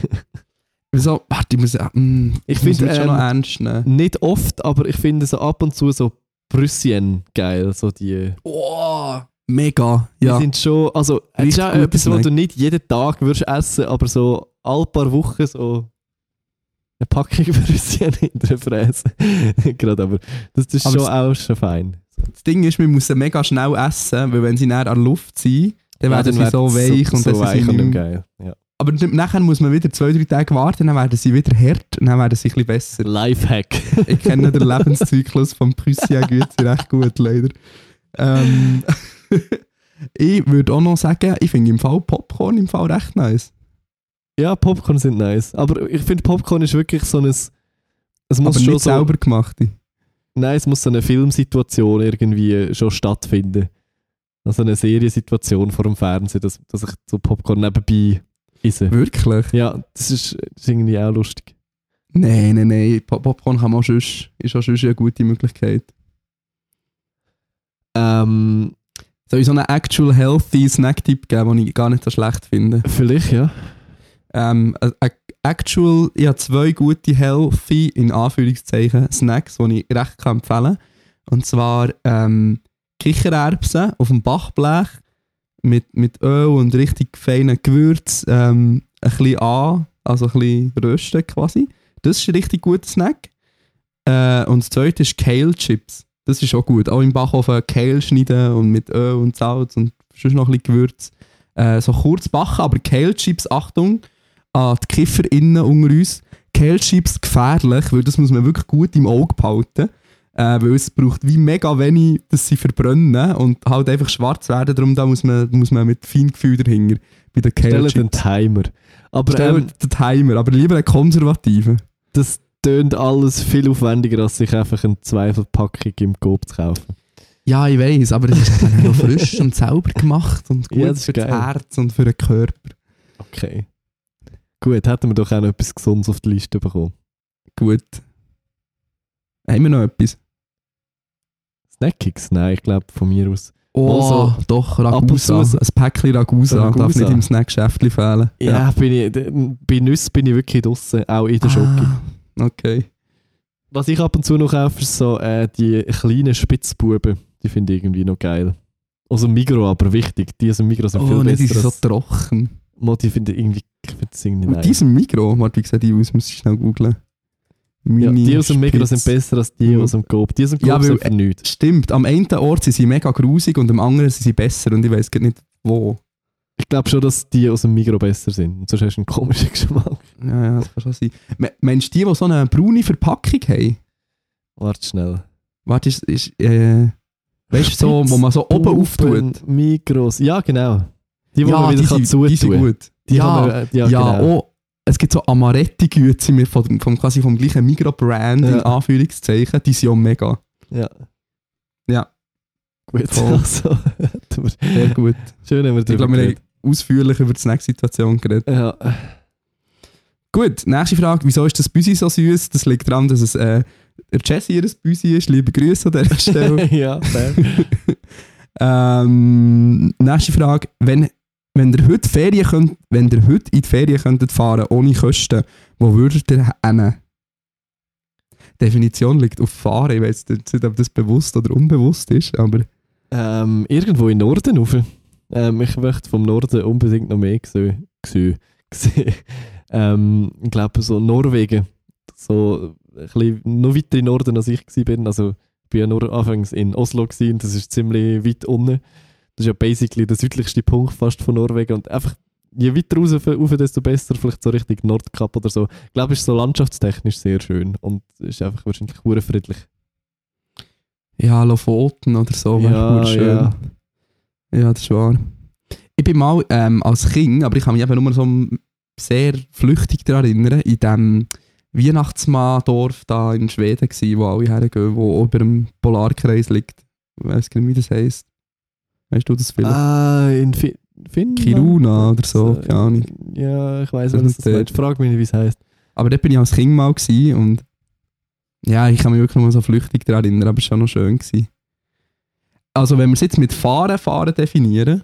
[SPEAKER 1] Wieso? Warte, ich muss, äh, mm,
[SPEAKER 2] Ich
[SPEAKER 1] muss
[SPEAKER 2] finde,
[SPEAKER 1] mich schon noch
[SPEAKER 2] ähm,
[SPEAKER 1] ernst nehmen.
[SPEAKER 2] nicht oft, aber ich finde so ab und zu so Brüssien geil. So die,
[SPEAKER 1] Oh, mega.
[SPEAKER 2] die
[SPEAKER 1] Ja,
[SPEAKER 2] sind schon, also es ist auch etwas, was du nicht jeden Tag würdest essen, aber so alle paar Wochen so eine Packung Brüssien in der Fräse. Gerade, aber das, das ist
[SPEAKER 1] Aber
[SPEAKER 2] schon auch schon fein.
[SPEAKER 1] das Ding ist, wir müssen mega schnell essen, weil wenn sie näher an der Luft sind, dann
[SPEAKER 2] Ja,
[SPEAKER 1] werden sie
[SPEAKER 2] wird
[SPEAKER 1] so weich und
[SPEAKER 2] so
[SPEAKER 1] dann
[SPEAKER 2] weich
[SPEAKER 1] sind
[SPEAKER 2] und
[SPEAKER 1] sie
[SPEAKER 2] dann
[SPEAKER 1] nicht
[SPEAKER 2] geil. Ja.
[SPEAKER 1] Aber dann- nachher muss man wieder zwei, drei Tage warten, dann werden sie wieder hart und dann werden sie ein bisschen besser.
[SPEAKER 2] Lifehack.
[SPEAKER 1] Ich kenne den Lebenszyklus vom Prüssia-Güte recht gut, leider. Ähm, ich würde auch noch sagen, ich finde im Fall Popcorn im Fall recht nice.
[SPEAKER 2] Ja, Popcorn sind nice. Aber ich finde, Popcorn ist wirklich so ein. Es muss
[SPEAKER 1] aber
[SPEAKER 2] schon
[SPEAKER 1] nicht
[SPEAKER 2] so,
[SPEAKER 1] selber gemacht.
[SPEAKER 2] Nein, es muss so eine Filmsituation irgendwie schon stattfinden. Also eine Seriensituation vor dem Fernsehen, dass, dass ich so Popcorn nebenbei esse.
[SPEAKER 1] Wirklich?
[SPEAKER 2] Ja, das ist, das ist irgendwie auch lustig.
[SPEAKER 1] Nein, nein, nein. Pop- Popcorn kann man auch sonst, ist auch sonst eine gute Möglichkeit.
[SPEAKER 2] Ähm,
[SPEAKER 1] Soll ich so einen actual healthy Snack-Tipp geben, den ich gar nicht so schlecht finde?
[SPEAKER 2] vielleicht, ja.
[SPEAKER 1] Ähm, actual, ich habe zwei gute healthy, in Anführungszeichen, Snacks, die ich recht kann empfehlen kann. Und zwar ähm, Kichererbsen auf dem Backblech mit, mit Öl und richtig feinen Gewürz ähm, ein bisschen an, also ein bisschen rösten quasi. Das ist ein richtig guter Snack. Äh, und das zweite ist Kale Chips. Das ist auch gut. Auch im Backofen Kale schneiden und mit Öl und Salz und sonst noch ein bisschen Gewürz. Äh, so kurz backen, aber Kale Chips, Achtung, an die KifferInnen unter uns. Kale Chips gefährlich, weil das muss man wirklich gut im Auge behalten. Äh, weil es braucht wie mega wenig, dass sie verbrennen und halt einfach schwarz werden. Darum da muss man, muss man mit Feingefühl dahinter bei den Kale
[SPEAKER 2] Stellen den. Timer. Aber ähm,
[SPEAKER 1] den Timer, aber lieber einen konservativen.
[SPEAKER 2] das tönt alles viel aufwendiger, als sich einfach eine Zweifelpackung im Coop zu kaufen.
[SPEAKER 1] Ja, ich weiß, aber es ist dann noch frisch und sauber gemacht und gut
[SPEAKER 2] Ja, das
[SPEAKER 1] für das
[SPEAKER 2] geil.
[SPEAKER 1] Herz und für den Körper.
[SPEAKER 2] Okay. Gut, hätten wir doch auch noch etwas Gesundes auf die Liste bekommen.
[SPEAKER 1] Gut. Haben wir noch etwas?
[SPEAKER 2] Snackings? Nein, ich glaube von mir aus.
[SPEAKER 1] Oh,
[SPEAKER 2] Also,
[SPEAKER 1] doch, Ragusa. Ein Päckchen Ragusa,
[SPEAKER 2] Ragusa.
[SPEAKER 1] darf nicht im Snackgeschäftchen fehlen.
[SPEAKER 2] Ja, bin ich, bei Nüssen bin ich wirklich draußen, auch in der Schoki.
[SPEAKER 1] Okay.
[SPEAKER 2] Was ich ab und zu noch kaufe, ist so äh, die kleinen Spitzbuben. Die finde ich irgendwie noch geil. Aus dem Migros aber wichtig. Die aus dem Migros sind
[SPEAKER 1] Oh,
[SPEAKER 2] viel
[SPEAKER 1] nicht, die
[SPEAKER 2] besser.
[SPEAKER 1] sind so trocken.
[SPEAKER 2] Mo, die finde ich irgendwie, ich finde das irgendwie
[SPEAKER 1] Und
[SPEAKER 2] nice.
[SPEAKER 1] diesem Mikro, warte, wie sieht die aus? Muss ich schnell googlen.
[SPEAKER 2] ja, die aus dem Migros sind besser als die
[SPEAKER 1] Mhm.
[SPEAKER 2] aus dem Coop. Die aus dem Coop
[SPEAKER 1] Ja,
[SPEAKER 2] sind für nichts.
[SPEAKER 1] Stimmt, am einen Ort sind sie mega grusig und am anderen sind sie besser und ich weiß gar nicht wo.
[SPEAKER 2] Ich glaube schon, dass die aus dem Migros besser sind. Und sonst hast du einen komischen Geschmack.
[SPEAKER 1] Ja, ja, das kann schon sein. Me- Meinst du die, die so eine braune Verpackung haben?
[SPEAKER 2] Warte schnell.
[SPEAKER 1] Warte, ist, ist äh, weißt du, so, wo man so oben auftut?
[SPEAKER 2] Migros. Ja, genau. Die, wo
[SPEAKER 1] ja,
[SPEAKER 2] man wieder
[SPEAKER 1] die,
[SPEAKER 2] kann
[SPEAKER 1] sind, die sind gut.
[SPEAKER 2] Die
[SPEAKER 1] ja,
[SPEAKER 2] man, ja,
[SPEAKER 1] ja,
[SPEAKER 2] genau.
[SPEAKER 1] auch, es gibt so Amaretti-Güte vom, vom, quasi vom gleichen Migros-Brand, in
[SPEAKER 2] Ja.
[SPEAKER 1] Anführungszeichen, die sind auch mega.
[SPEAKER 2] Ja.
[SPEAKER 1] Ja.
[SPEAKER 2] Gut,
[SPEAKER 1] Voll.
[SPEAKER 2] also,
[SPEAKER 1] Sehr gut.
[SPEAKER 2] schön haben wir
[SPEAKER 1] Ich glaube, wir haben ausführlich über die Snack-Situation geredet.
[SPEAKER 2] Ja,
[SPEAKER 1] Gut, nächste Frage. Wieso ist das Büsi so süß? Das liegt daran, dass es äh, Jesse ihr Büsi ist. Liebe Grüße an dieser Stelle.
[SPEAKER 2] ja, fair.
[SPEAKER 1] ähm, nächste Frage. Wenn, wenn ihr heute Ferien könnt, wenn ihr heute in die Ferien könntet fahren, ohne Kosten, wo würdet ihr hin? Definition liegt auf Fahren. Ich weiß nicht, ob das bewusst oder unbewusst ist, aber
[SPEAKER 2] ähm, irgendwo in Norden rauf. Ähm, ich möchte vom Norden unbedingt noch mehr sehen. Ähm, ich glaube, so Norwegen. So ein bisschen noch weiter in Norden, als ich war. Also, ich war ja nur anfangs in Oslo gewesen, und das ist ziemlich weit unten. Das ist ja basically der südlichste Punkt fast von Norwegen. Und einfach, je weiter raus, rauf, desto besser. Vielleicht so Richtung Nordkap oder so. Ich glaube, es ist so landschaftstechnisch sehr schön. Und es ist einfach wahrscheinlich hure friedlich.
[SPEAKER 1] ja, Lofoten oder so. wäre
[SPEAKER 2] Ja,
[SPEAKER 1] verdammt schön.
[SPEAKER 2] ja.
[SPEAKER 1] Ja, das ist wahr. Ich bin mal ähm, als Kind, aber ich kann mich eben nur so sehr flüchtig daran erinnern, in dem Weihnachtsmann-Dorf da in Schweden gsi, wo alle hergehen, wo über dem Polarkreis liegt. Ich weiß gar nicht, wie das heisst. Weißt du das vielleicht?
[SPEAKER 2] Ah, in Fi Finnland?
[SPEAKER 1] Kiruna oder so, keine Ahnung.
[SPEAKER 2] Ja, ich weiß was
[SPEAKER 1] ist
[SPEAKER 2] das
[SPEAKER 1] dort.
[SPEAKER 2] meinst. Frag mich nicht, wie es heisst.
[SPEAKER 1] Aber dort bin ich als Kind mal gsi und ja, ich kann mich wirklich nur so flüchtig daran erinnern, aber es war schon noch schön. Gewesen. Also wenn wir es jetzt mit Fahren, Fahren definieren,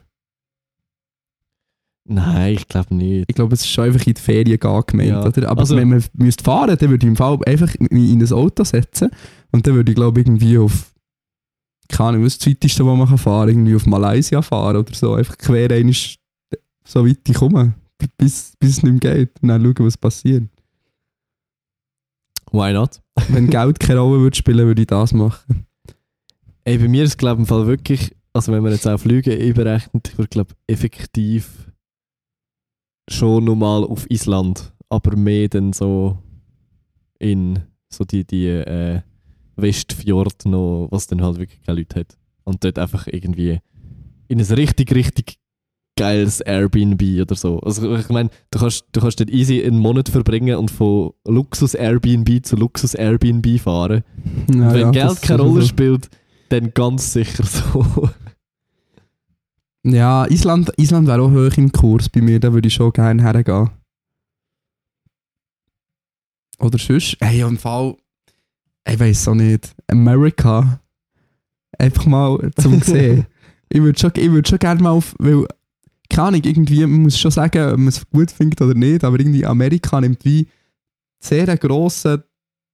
[SPEAKER 2] Nein, ich glaube nicht.
[SPEAKER 1] Ich glaube, es ist schon einfach in die Ferien gehen gemeint,
[SPEAKER 2] Ja.
[SPEAKER 1] oder? Aber
[SPEAKER 2] Also-
[SPEAKER 1] wenn man müsste fahren, dann würde ich im Fall einfach in ein Auto setzen und dann würde ich glaube irgendwie auf keine Ahnung, was das weiteste, wo man kann fahren kann, irgendwie auf Malaysia fahren oder so. Einfach quer einmal so weit ich komme, bis, bis es nicht mehr geht und dann schauen, was passiert.
[SPEAKER 2] Why not?
[SPEAKER 1] Wenn Geld keine Rolle würde spielen, würde ich das machen.
[SPEAKER 2] Ey, bei mir ist es glaube ich im Fall wirklich, also wenn man jetzt auch Flüge überrechnet, ich würde glaube effektiv schon normal auf Island, aber mehr dann so in so die, die äh, Westfjord noch, was dann halt wirklich keine Leute hat. Und dort einfach irgendwie in ein richtig, richtig geiles Airbnb oder so. Also ich meine, du kannst, du kannst dort easy einen Monat verbringen und von Luxus Airbnb zu Luxus Airbnb fahren.
[SPEAKER 1] Ja,
[SPEAKER 2] wenn
[SPEAKER 1] ja,
[SPEAKER 2] Geld keine Rolle spielt, dann ganz sicher so.
[SPEAKER 1] Ja, Island, Island wäre auch hoch im Kurs bei mir, da würde ich schon gerne hergehen. Oder sonst, hey, im Fall, ich weiß auch nicht, America. Einfach mal zum sehen. ich würde schon, ich würd schon gerne mal auf, weil, keine Ahnung, irgendwie, man muss schon sagen, ob man es gut findet oder nicht, aber irgendwie Amerika nimmt wie sehr einen grossen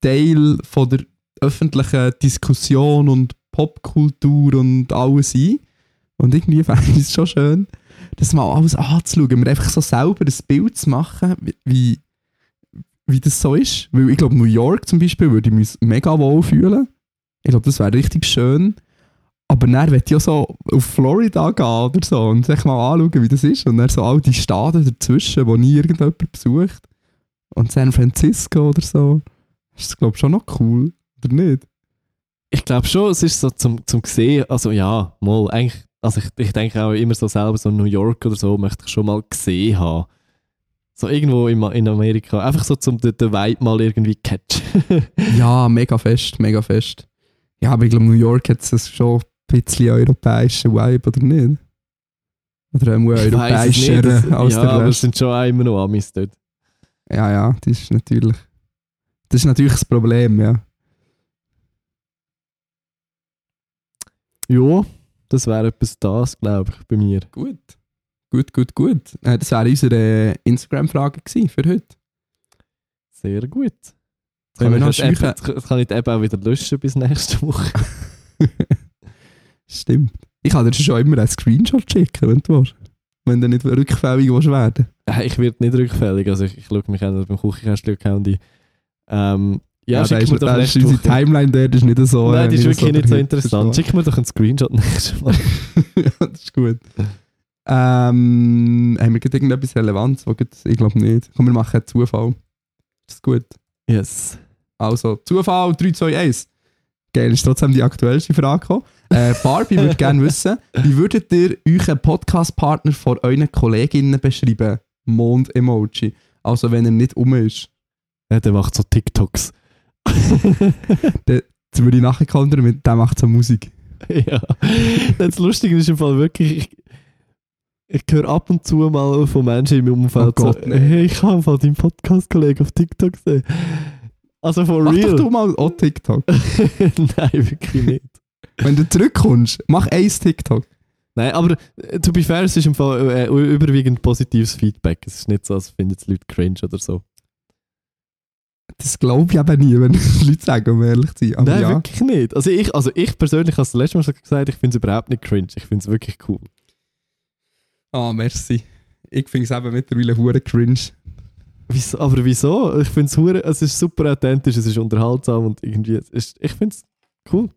[SPEAKER 1] Teil von der öffentlichen Diskussion und Popkultur und alles ein. Und irgendwie fände ich es schon schön, das mal alles anzuschauen, mir einfach so selber ein Bild zu machen, wie, wie, das so ist. Weil ich glaube, New York zum Beispiel würde ich mich mega wohl fühlen. Ich glaube, das wäre richtig schön. Aber dann ich auch so auf Florida gehen oder so und sich mal anschauen, wie das ist. Und dann so all die Staaten dazwischen, wo nie irgendjemand besucht. Und San Francisco oder so. Das ist, glaube ich, schon noch cool. Oder nicht?
[SPEAKER 2] Ich glaube schon, es ist so zum, zum sehen, also ja, mal, eigentlich, also ich, ich denke auch immer so selber, so New York oder so, möchte ich schon mal gesehen haben. So irgendwo in, in Amerika, einfach so zum den, den Vibe mal irgendwie catchen.
[SPEAKER 1] Ja, mega fest, mega fest. Ja, aber ich glaube, New York hat es schon ein bisschen europäischen Vibe, oder nicht? Oder
[SPEAKER 2] es
[SPEAKER 1] europäischer als
[SPEAKER 2] ja,
[SPEAKER 1] der
[SPEAKER 2] aber es
[SPEAKER 1] Rest.
[SPEAKER 2] sind schon auch immer noch Amis dort.
[SPEAKER 1] Ja, ja, das ist natürlich. Das ist natürlich das Problem, ja.
[SPEAKER 2] Ja, das wäre etwas das, glaube ich, bei mir.
[SPEAKER 1] Gut. Gut, gut, gut. Äh, das wäre unsere Instagram-Frage für heute.
[SPEAKER 2] Sehr gut.
[SPEAKER 1] Können wir noch
[SPEAKER 2] Jetzt? App- Jetzt kann ich die App auch wieder löschen bis nächste Woche.
[SPEAKER 1] Stimmt. Ich kann dir schon immer einen Screenshot schicken, wenn du willst. Wenn du nicht rückfällig willst werden.
[SPEAKER 2] Ich werde nicht rückfällig, also ich, ich schaue mich an beim Küchenkästchen-Account. Ähm, ja,
[SPEAKER 1] da
[SPEAKER 2] schick
[SPEAKER 1] ist,
[SPEAKER 2] mir doch nächste
[SPEAKER 1] unsere. Timeline dort ist nicht so.
[SPEAKER 2] Nein, die ist wirklich nicht so interessant. Schick mir doch einen Screenshot nächstes Mal.
[SPEAKER 1] ja, das ist gut. Ähm, haben wir gerade irgendetwas Relevanz? Ich glaube nicht. Komm, wir machen einen Zufall. Ist gut.
[SPEAKER 2] Yes.
[SPEAKER 1] Also, Zufall 3, 2, 1. Geil, ist trotzdem die aktuellste Frage gekommen. Äh, Barbie würde gerne wissen, wie würdet ihr euren Podcast-Partner vor euren Kolleginnen beschreiben? Mond-Emoji. Also wenn er nicht um ist.
[SPEAKER 2] Ja, der macht so TikToks.
[SPEAKER 1] Jetzt würde ich nachher kontern mit, der macht so Musik.
[SPEAKER 2] ja. Das Lustige ist im Fall wirklich, ich, ich höre ab und zu mal von Menschen in meinem Umfeld
[SPEAKER 1] Oh Gott,
[SPEAKER 2] so, hey, ich habe mal deinen Podcast-Kollegen auf TikTok gesehen. Also for
[SPEAKER 1] Mach
[SPEAKER 2] real?
[SPEAKER 1] doch du mal auch TikTok.
[SPEAKER 2] Nein, wirklich nicht.
[SPEAKER 1] wenn du zurückkommst, mach eins TikTok.
[SPEAKER 2] Nein, aber äh, to be fair, es ist im Fall äh, überwiegend positives Feedback. Es ist nicht so, als finden es Leute cringe oder so.
[SPEAKER 1] Das glaube ich eben nie, wenn Leute sagen, um ehrlich zu sein. Aber
[SPEAKER 2] Nein,
[SPEAKER 1] ja.
[SPEAKER 2] wirklich nicht. Also ich, also ich persönlich habe es das letzte Mal schon gesagt, ich finde es überhaupt nicht cringe. Ich finde es wirklich cool.
[SPEAKER 1] Ah, merci. Ich finde es eben mittlerweile hure cringe.
[SPEAKER 2] Wieso, aber wieso? Ich finde es hure- es ist super authentisch, es ist unterhaltsam und irgendwie, es ist, ich finde es cool.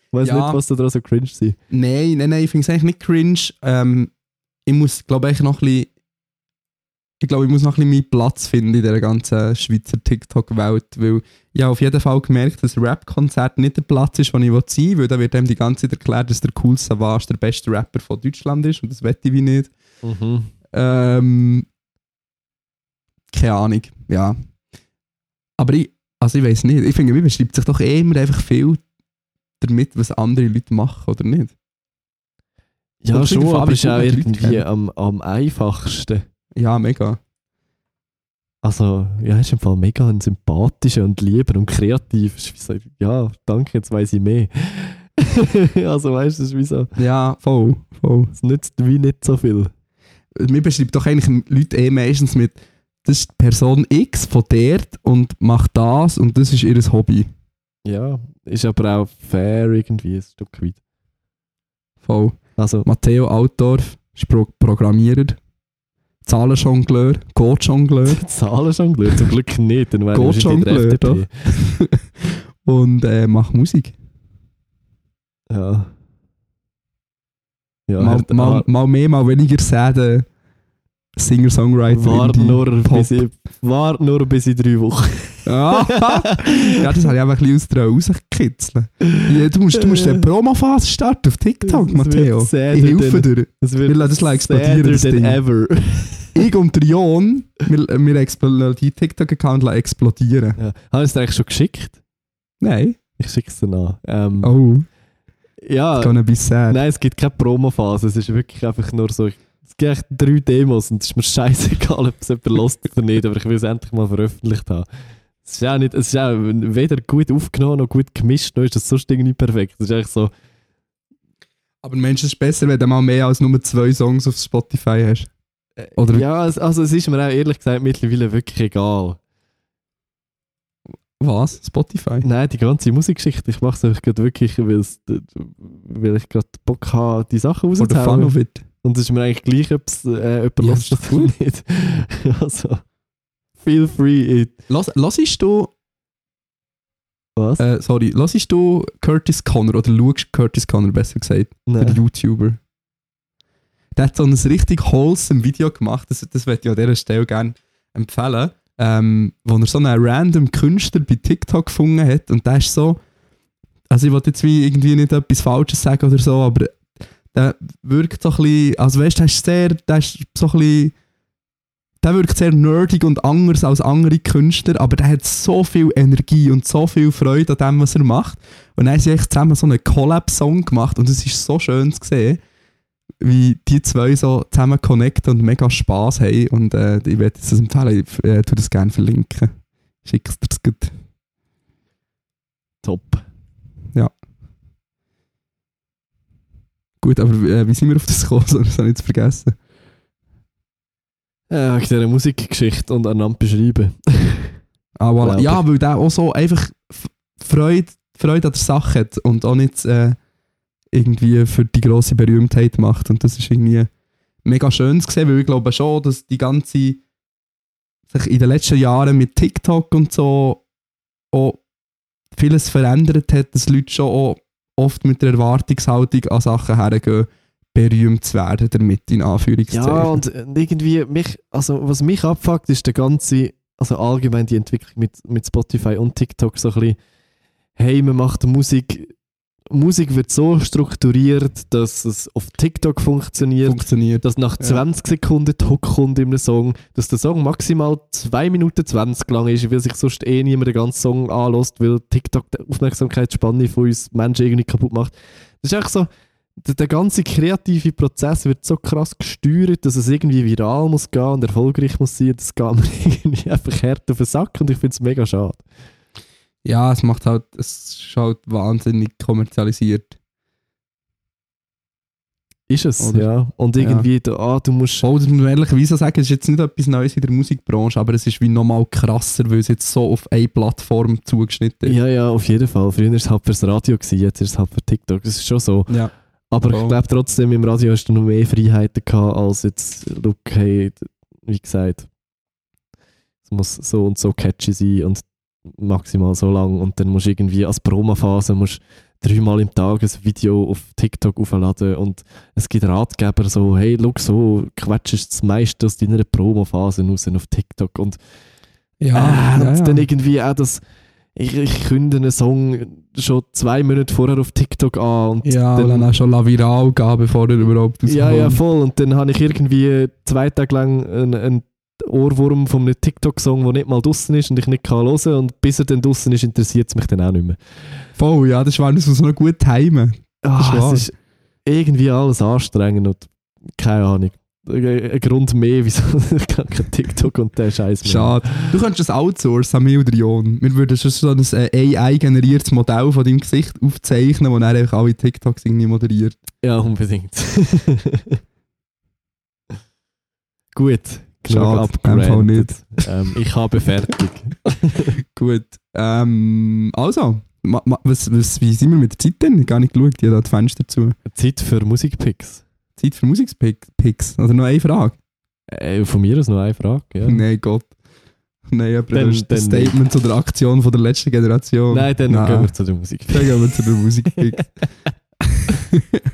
[SPEAKER 2] Ich weiß
[SPEAKER 1] Ja.
[SPEAKER 2] nicht, was da dran so cringe sein.
[SPEAKER 1] Nein, nein, nein, ich finde es eigentlich nicht cringe. Ähm, ich muss, glaube ich, noch ein bisschen. Ich glaube, ich muss noch ein bisschen meinen Platz finden in dieser ganzen Schweizer TikTok-Welt, weil ich habe auf jeden Fall gemerkt, dass Rap-Konzert nicht der Platz ist, wo ich sein will, weil da wird einem die ganze Zeit erklärt, dass der Cool Savage der beste Rapper von Deutschland ist und das wette ich wie nicht.
[SPEAKER 2] Mhm.
[SPEAKER 1] Ähm, keine Ahnung, ja. Aber ich, also ich weiß nicht, ich finde, man beschreibt sich doch eh immer einfach viel damit, was andere Leute machen, oder nicht?
[SPEAKER 2] Ja, schon, aber es ist auch irgendwie am, am einfachsten.
[SPEAKER 1] Ja, mega.
[SPEAKER 2] Also, ja, ist im Fall mega ein sympathischer und lieber und kreativ. So, Ja, danke, jetzt weiß ich mehr. also, weißt du, es ist wie so,
[SPEAKER 1] Ja, voll, voll.
[SPEAKER 2] es nützt wie nicht so viel.
[SPEAKER 1] Mir beschreibt doch eigentlich Leute eh meistens mit, das ist Person X von dort und macht das und das ist ihr Hobby.
[SPEAKER 2] Ja, ist aber auch fair irgendwie ein Stück weit.
[SPEAKER 1] Voll.
[SPEAKER 2] Also,
[SPEAKER 1] Matteo Altdorf ist Pro Programmierer, Zahlenjongleur, Code-Jongleur
[SPEAKER 2] Zahlenjongleur zum Glück nicht, dann wäre ich in der FDP.
[SPEAKER 1] und äh, macht Musik.
[SPEAKER 2] Ja. Ja,
[SPEAKER 1] mal,
[SPEAKER 2] er-
[SPEAKER 1] mal,
[SPEAKER 2] ah,
[SPEAKER 1] mal mehr, mal weniger Säden. Singer-Songwriter.
[SPEAKER 2] wart nur, bis ich, wart nur bis in drei Wochen.
[SPEAKER 1] Ja, das habe ich einfach ein bisschen aus rauskitzeln. Ja, du musst, du musst eine Promophase starten auf TikTok,
[SPEAKER 2] wird
[SPEAKER 1] Matteo. Ich helfe dir.
[SPEAKER 2] Es
[SPEAKER 1] Wir lassen das like explodieren, das Ding.
[SPEAKER 2] ever.
[SPEAKER 1] Ich und der Jon, wir, wir explodieren die TikTok-Account explodieren.
[SPEAKER 2] ja. Habe ich es dir eigentlich schon geschickt?
[SPEAKER 1] Nein.
[SPEAKER 2] Ich schicke es dir nach. Ähm,
[SPEAKER 1] Oh,
[SPEAKER 2] ja,
[SPEAKER 1] gonna be sad.
[SPEAKER 2] nein, es gibt keine Promophase. Es ist wirklich einfach nur so. Es gibt echt drei Demos und es ist mir scheißegal, ob es jemand lost oder nicht, aber ich will es endlich mal veröffentlicht haben. Es ist auch, nicht, es ist auch weder gut aufgenommen noch gut gemischt, noch ist das sonst irgendwie perfekt. Es ist eigentlich so,
[SPEAKER 1] Aber Mensch, es ist besser, wenn du mal mehr als nur zwei Songs auf Spotify hast. Oder
[SPEAKER 2] ja, es, also es ist mir auch ehrlich gesagt mittlerweile wirklich egal.
[SPEAKER 1] was? Spotify?
[SPEAKER 2] Nein, die ganze Musikgeschichte, ich mache es einfach gerade wirklich, weil ich gerade Bock habe, die Sachen
[SPEAKER 1] fun of
[SPEAKER 2] rauszuhauen.
[SPEAKER 1] it.
[SPEAKER 2] Und es ist mir eigentlich gleich, ob es äh, jemand
[SPEAKER 1] Ja,
[SPEAKER 2] ja, oder nicht. also, feel free. It.
[SPEAKER 1] Los, hörst du,
[SPEAKER 2] Was?
[SPEAKER 1] äh, sorry, hörst du Curtis Connor oder schaust Curtis Connor besser gesagt, der
[SPEAKER 2] Nein.
[SPEAKER 1] YouTuber? Der hat so ein richtig wholesome Video gemacht, das, das möchte ich an dieser Stelle gerne empfehlen, ähm, wo er so einen random Künstler bei TikTok gefunden hat und der ist so, also ich wollte jetzt wie irgendwie nicht etwas Falsches sagen oder so, aber der wirkt so ein bisschen, also weißt du, der ist sehr, der ist so ein bisschen, der wirkt sehr nerdig und anders als andere Künstler, aber der hat so viel Energie und so viel Freude an dem, was er macht. Und dann haben sie echt zusammen so einen Collab-Song gemacht und es ist so schön zu sehen, wie die zwei so zusammen connecten und mega Spaß haben. Und äh, ich werde es empfehlen, ich äh, tu das gerne verlinken. Schick's dir das gut.
[SPEAKER 2] Top.
[SPEAKER 1] Gut, aber äh, wie sind wir auf das gekommen? Das habe ich jetzt vergessen.
[SPEAKER 2] Äh, wegen dieser Musikgeschichte und einander beschreiben.
[SPEAKER 1] Ah, voilà. Ja, weil der auch so einfach Freude, Freude an der Sache hat und auch nicht äh, irgendwie für die grosse Berühmtheit macht. Und das ist irgendwie mega schön zu sehen, weil ich glaube schon, dass die ganze sich in den letzten Jahren mit TikTok und so auch vieles verändert hat, dass Leute schon auch oft mit der Erwartungshaltung an Sachen hergehen, berühmt zu werden damit, in Anführungszeichen.
[SPEAKER 2] Ja, und äh, irgendwie, mich, also was mich abfuckt, ist der ganze, also allgemein die Entwicklung mit, mit Spotify und TikTok so ein bisschen, hey, man macht Musik Musik wird so strukturiert, dass es auf TikTok funktioniert,
[SPEAKER 1] Funktioniert.
[SPEAKER 2] dass nach
[SPEAKER 1] Ja.
[SPEAKER 2] 20 Sekunden die Hook kommt in einem Song, dass der Song maximal 2 Minuten 20 lang ist, weil sich sonst eh niemand den ganzen Song anlässt, weil TikTok die Aufmerksamkeitsspanne von uns Menschen irgendwie kaputt macht. Das ist echt so, der, ganze kreative Prozess wird so krass gesteuert, dass es irgendwie viral muss gehen und erfolgreich muss sein. Das geht mir irgendwie einfach hart auf den Sack und ich finde es mega schade.
[SPEAKER 1] Ja, es macht halt, es ist halt wahnsinnig kommerzialisiert.
[SPEAKER 2] Ist es,
[SPEAKER 1] Oder?
[SPEAKER 2] ja. Und irgendwie, da, ah, du musst...
[SPEAKER 1] Oh, das muss man ehrlicherweise sagen, es ist jetzt nicht etwas Neues in der Musikbranche, aber es ist wie nochmal krasser, weil es jetzt so auf eine Plattform zugeschnitten ist.
[SPEAKER 2] Ja, ja, auf jeden Fall. Früher war es halt fürs Radio, gewesen, jetzt ist es halt für TikTok. Das ist schon so.
[SPEAKER 1] Ja.
[SPEAKER 2] Aber
[SPEAKER 1] Voll.
[SPEAKER 2] ich glaube trotzdem, im Radio hast du noch mehr Freiheiten gehabt, als jetzt, look, hey, d- wie gesagt, es muss so und so catchy sein und maximal so lang und dann musst du irgendwie als Promophase musst dreimal im Tag ein Video auf TikTok aufladen und es gibt Ratgeber so, hey, look, so quetschst du das meiste aus deiner Promophase raus auf TikTok und
[SPEAKER 1] Ja, ja,
[SPEAKER 2] und
[SPEAKER 1] ja.
[SPEAKER 2] dann irgendwie auch das, ich, ich künde einen Song schon zwei Monate vorher auf TikTok an und
[SPEAKER 1] ja
[SPEAKER 2] dann-
[SPEAKER 1] dann auch schon la viral gehen, bevor er überhaupt
[SPEAKER 2] ja,
[SPEAKER 1] rauskommt.
[SPEAKER 2] ja, voll. Und dann habe ich irgendwie zwei Tage lang einen, einen Ohrwurm von einem TikTok-Song, der nicht mal draußen ist und ich nicht kann hören Und bis er dann draußen ist, interessiert es mich dann auch nicht mehr.
[SPEAKER 1] Voll, ja, das war muss man noch gut timen.
[SPEAKER 2] Ah, es ist irgendwie alles anstrengend und keine Ahnung. Ein ein Grund mehr, wieso ich kein TikTok und der Scheiß mehr.
[SPEAKER 1] Schade. Du könntest das outsourcen, Samir oder Jon. Wir würden schon so ein äh, AI-generiertes Modell von deinem Gesicht aufzeichnen, das dann einfach alle TikToks irgendwie moderiert.
[SPEAKER 2] Ja, unbedingt. Gut,
[SPEAKER 1] Schade, Fall
[SPEAKER 2] abgerantet. Ähm, ich habe fertig.
[SPEAKER 1] Gut. Ähm, also, was, was, wie sind wir mit der Zeit denn? Gar nicht geschaut, ich habe da die Fenster zu.
[SPEAKER 2] Zeit für Musikpicks.
[SPEAKER 1] Zeit für Musikpicks. Oder noch eine Frage?
[SPEAKER 2] Äh, von mir aus noch eine Frage. Ja.
[SPEAKER 1] Nein, Gott. Nein, aber
[SPEAKER 2] Dann-
[SPEAKER 1] das
[SPEAKER 2] nicht.
[SPEAKER 1] Statement zu der Aktion von der letzten Generation.
[SPEAKER 2] Nein, dann
[SPEAKER 1] Nein.
[SPEAKER 2] gehen wir zu der Musik.
[SPEAKER 1] Dann gehen wir zu den Musikpicks.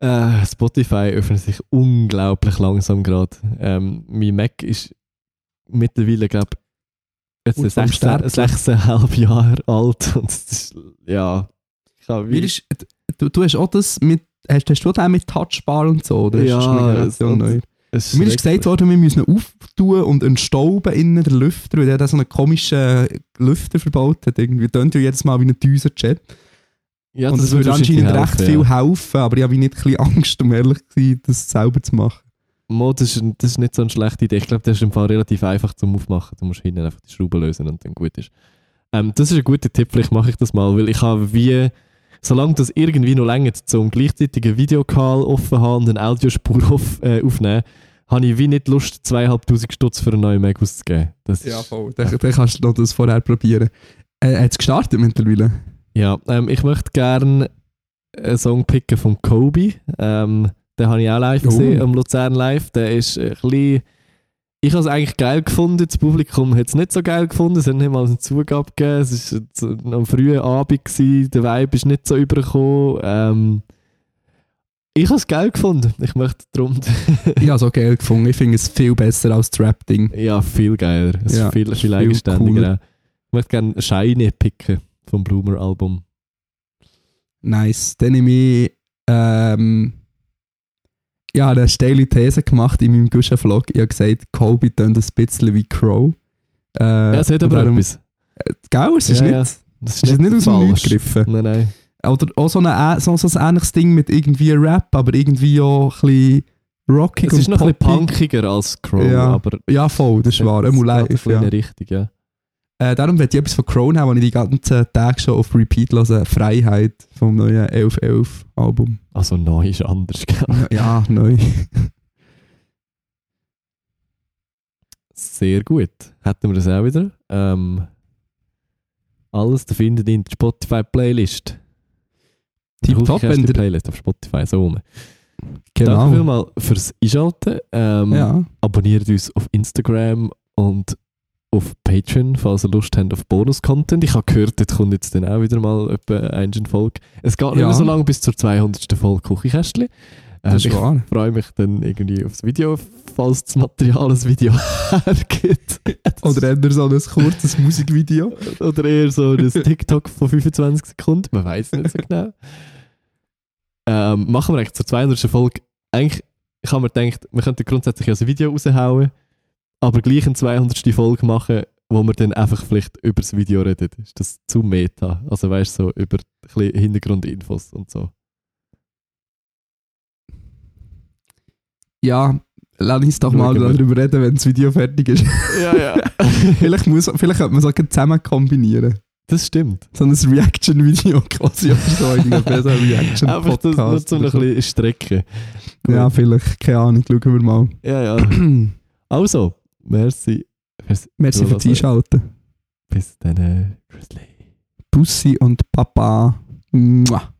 [SPEAKER 2] Äh, Spotify öffnet sich unglaublich langsam gerade. Ähm, mein Mac ist mittlerweile, glaube ich,
[SPEAKER 1] Gut
[SPEAKER 2] jetzt
[SPEAKER 1] vom
[SPEAKER 2] 16,
[SPEAKER 1] Sterben.
[SPEAKER 2] 16,5 Jahre alt. Und das ist, ja. Ich habe
[SPEAKER 1] Wie ist, du, du hast auch das mit, hast, hast du auch mit Touchbar und so? Oder
[SPEAKER 2] Ja,
[SPEAKER 1] ist das neu?
[SPEAKER 2] es
[SPEAKER 1] Mir ist gesagt worden, wir müssen ihn auftun und entstauben innen der Lüfter, weil der hat so einen komischen Lüfter verbaut hat. Irgendwie tönt ja jedes Mal wie ein Düsenjet.
[SPEAKER 2] ja,
[SPEAKER 1] und das würde
[SPEAKER 2] wahrscheinlich
[SPEAKER 1] anscheinend recht
[SPEAKER 2] helfen,
[SPEAKER 1] viel
[SPEAKER 2] Ja.
[SPEAKER 1] helfen, aber ich habe nicht ein bisschen Angst, um ehrlich zu sein, das selber zu machen.
[SPEAKER 2] Mo, das, ist, das ist nicht so eine schlechte Idee. Ich glaube, das ist im Fall relativ einfach zum Aufmachen. Du musst hinten einfach die Schraube lösen und dann gut ist. Ähm, das ist ein guter Tipp, vielleicht mache ich das mal, weil ich habe wie, solange das irgendwie noch länger zum gleichzeitigen Videocall offen haben und eine Audiospur auf, äh, aufnehmen, habe ich wie nicht Lust, 2'500 Stutz für einen neuen Mac auszugeben. Das ist,
[SPEAKER 1] voll. Dann, dann kannst du noch das vorher probieren. Äh, hat es gestartet mittlerweile?
[SPEAKER 2] Ja, ähm, ich möchte gerne einen Song picken von Kobe. Ähm, den habe ich auch live
[SPEAKER 1] Oh.
[SPEAKER 2] gesehen, am Luzern Live. Der ist ein bisschen... Ich habe es eigentlich geil gefunden, das Publikum hat es nicht so geil gefunden, es hat nicht mal eine Zugabe gegeben, es war so am frühen Abend, gewesen, der Vibe ist nicht so übergekommen. Ähm, ich habe es geil gefunden, ich möchte darum...
[SPEAKER 1] Ich habe es auch geil gefunden. Ich finde es viel besser als das Rap-Ding.
[SPEAKER 2] ja, viel geiler, es
[SPEAKER 1] Ja,
[SPEAKER 2] ist viel, viel, eigenständiger. Ich möchte gerne Shiny picken vom Bloomer-Album.
[SPEAKER 1] Nice. Dann nehme ich, ähm, ja, eine steile These gemacht in meinem Guschen-Vlog. Ich habe gesagt, Kobe tönt ein bisschen wie Crow. Äh,
[SPEAKER 2] Ja, es hat aber
[SPEAKER 1] darum-
[SPEAKER 2] etwas.
[SPEAKER 1] Gell, es ist
[SPEAKER 2] Ja,
[SPEAKER 1] nicht,
[SPEAKER 2] ja.
[SPEAKER 1] es
[SPEAKER 2] Das
[SPEAKER 1] ist nicht aus dem. Nichts gegriffen.
[SPEAKER 2] Nein, nein.
[SPEAKER 1] Oder auch so, eine, so, so ein ähnliches Ding mit irgendwie Rap, aber irgendwie auch ein bisschen rockig
[SPEAKER 2] Es ist
[SPEAKER 1] und
[SPEAKER 2] noch ein bisschen punkiger als Crow,
[SPEAKER 1] Ja,
[SPEAKER 2] aber
[SPEAKER 1] Ja, voll, das ist wahr.
[SPEAKER 2] es
[SPEAKER 1] Immer live, ja.
[SPEAKER 2] Richtung, ja.
[SPEAKER 1] Äh, darum werde ich etwas von Crown haben, das ich die ganzen Tage schon auf Repeat höre. Freiheit vom neuen 1111 Album.
[SPEAKER 2] Also neu ist anders, gell?
[SPEAKER 1] ja, neu.
[SPEAKER 2] Sehr gut. Hätten wir das auch wieder. Ähm, alles zu finden in der Spotify-Playlist.
[SPEAKER 1] Tipptopp, wenn der-
[SPEAKER 2] Playlist auf Spotify, so rum. Danke
[SPEAKER 1] Genau.
[SPEAKER 2] vielmals fürs Einschalten. Ähm,
[SPEAKER 1] Ja.
[SPEAKER 2] Abonniert uns auf Instagram und auf Patreon, falls ihr Lust habt auf Bonus-Content. Ich habe gehört, dort kommt jetzt dann auch wieder mal etwa eine Folge. Es geht nicht
[SPEAKER 1] Ja.
[SPEAKER 2] mehr so lange bis zur 200. Folge Küchenkästchen. Äh, ich
[SPEAKER 1] wahr.
[SPEAKER 2] freue mich dann irgendwie aufs Video, falls das Material ein Video hergibt.
[SPEAKER 1] Oder eher so ein kurzes Musikvideo.
[SPEAKER 2] Oder eher so ein TikTok von 25 Sekunden, man weiß nicht so genau. Ähm, machen wir eigentlich zur 200. Folge. Eigentlich ich habe mir gedacht, wir könnten grundsätzlich ein Video raushauen, aber gleich eine 200. Folge machen, wo wir dann einfach vielleicht über das Video reden. Ist das zu meta? Also weißt du, so über Hintergrundinfos und so.
[SPEAKER 1] Ja, lass uns doch mal darüber reden, wenn das Video fertig ist.
[SPEAKER 2] Ja, ja.
[SPEAKER 1] vielleicht, muss, vielleicht könnte man es auch zusammen kombinieren.
[SPEAKER 2] das stimmt.
[SPEAKER 1] So ein Reaction-Video quasi oder so. Irgendwie so ein
[SPEAKER 2] Einfach das nur zum ein bisschen strecken.
[SPEAKER 1] Ja, vielleicht. Keine Ahnung. Schauen wir mal.
[SPEAKER 2] Ja, ja. Also, merci. fürs
[SPEAKER 1] Merci fürs. Einschalten.
[SPEAKER 2] Bis dann. Grizzly.
[SPEAKER 1] Pussy und Papa. Mua.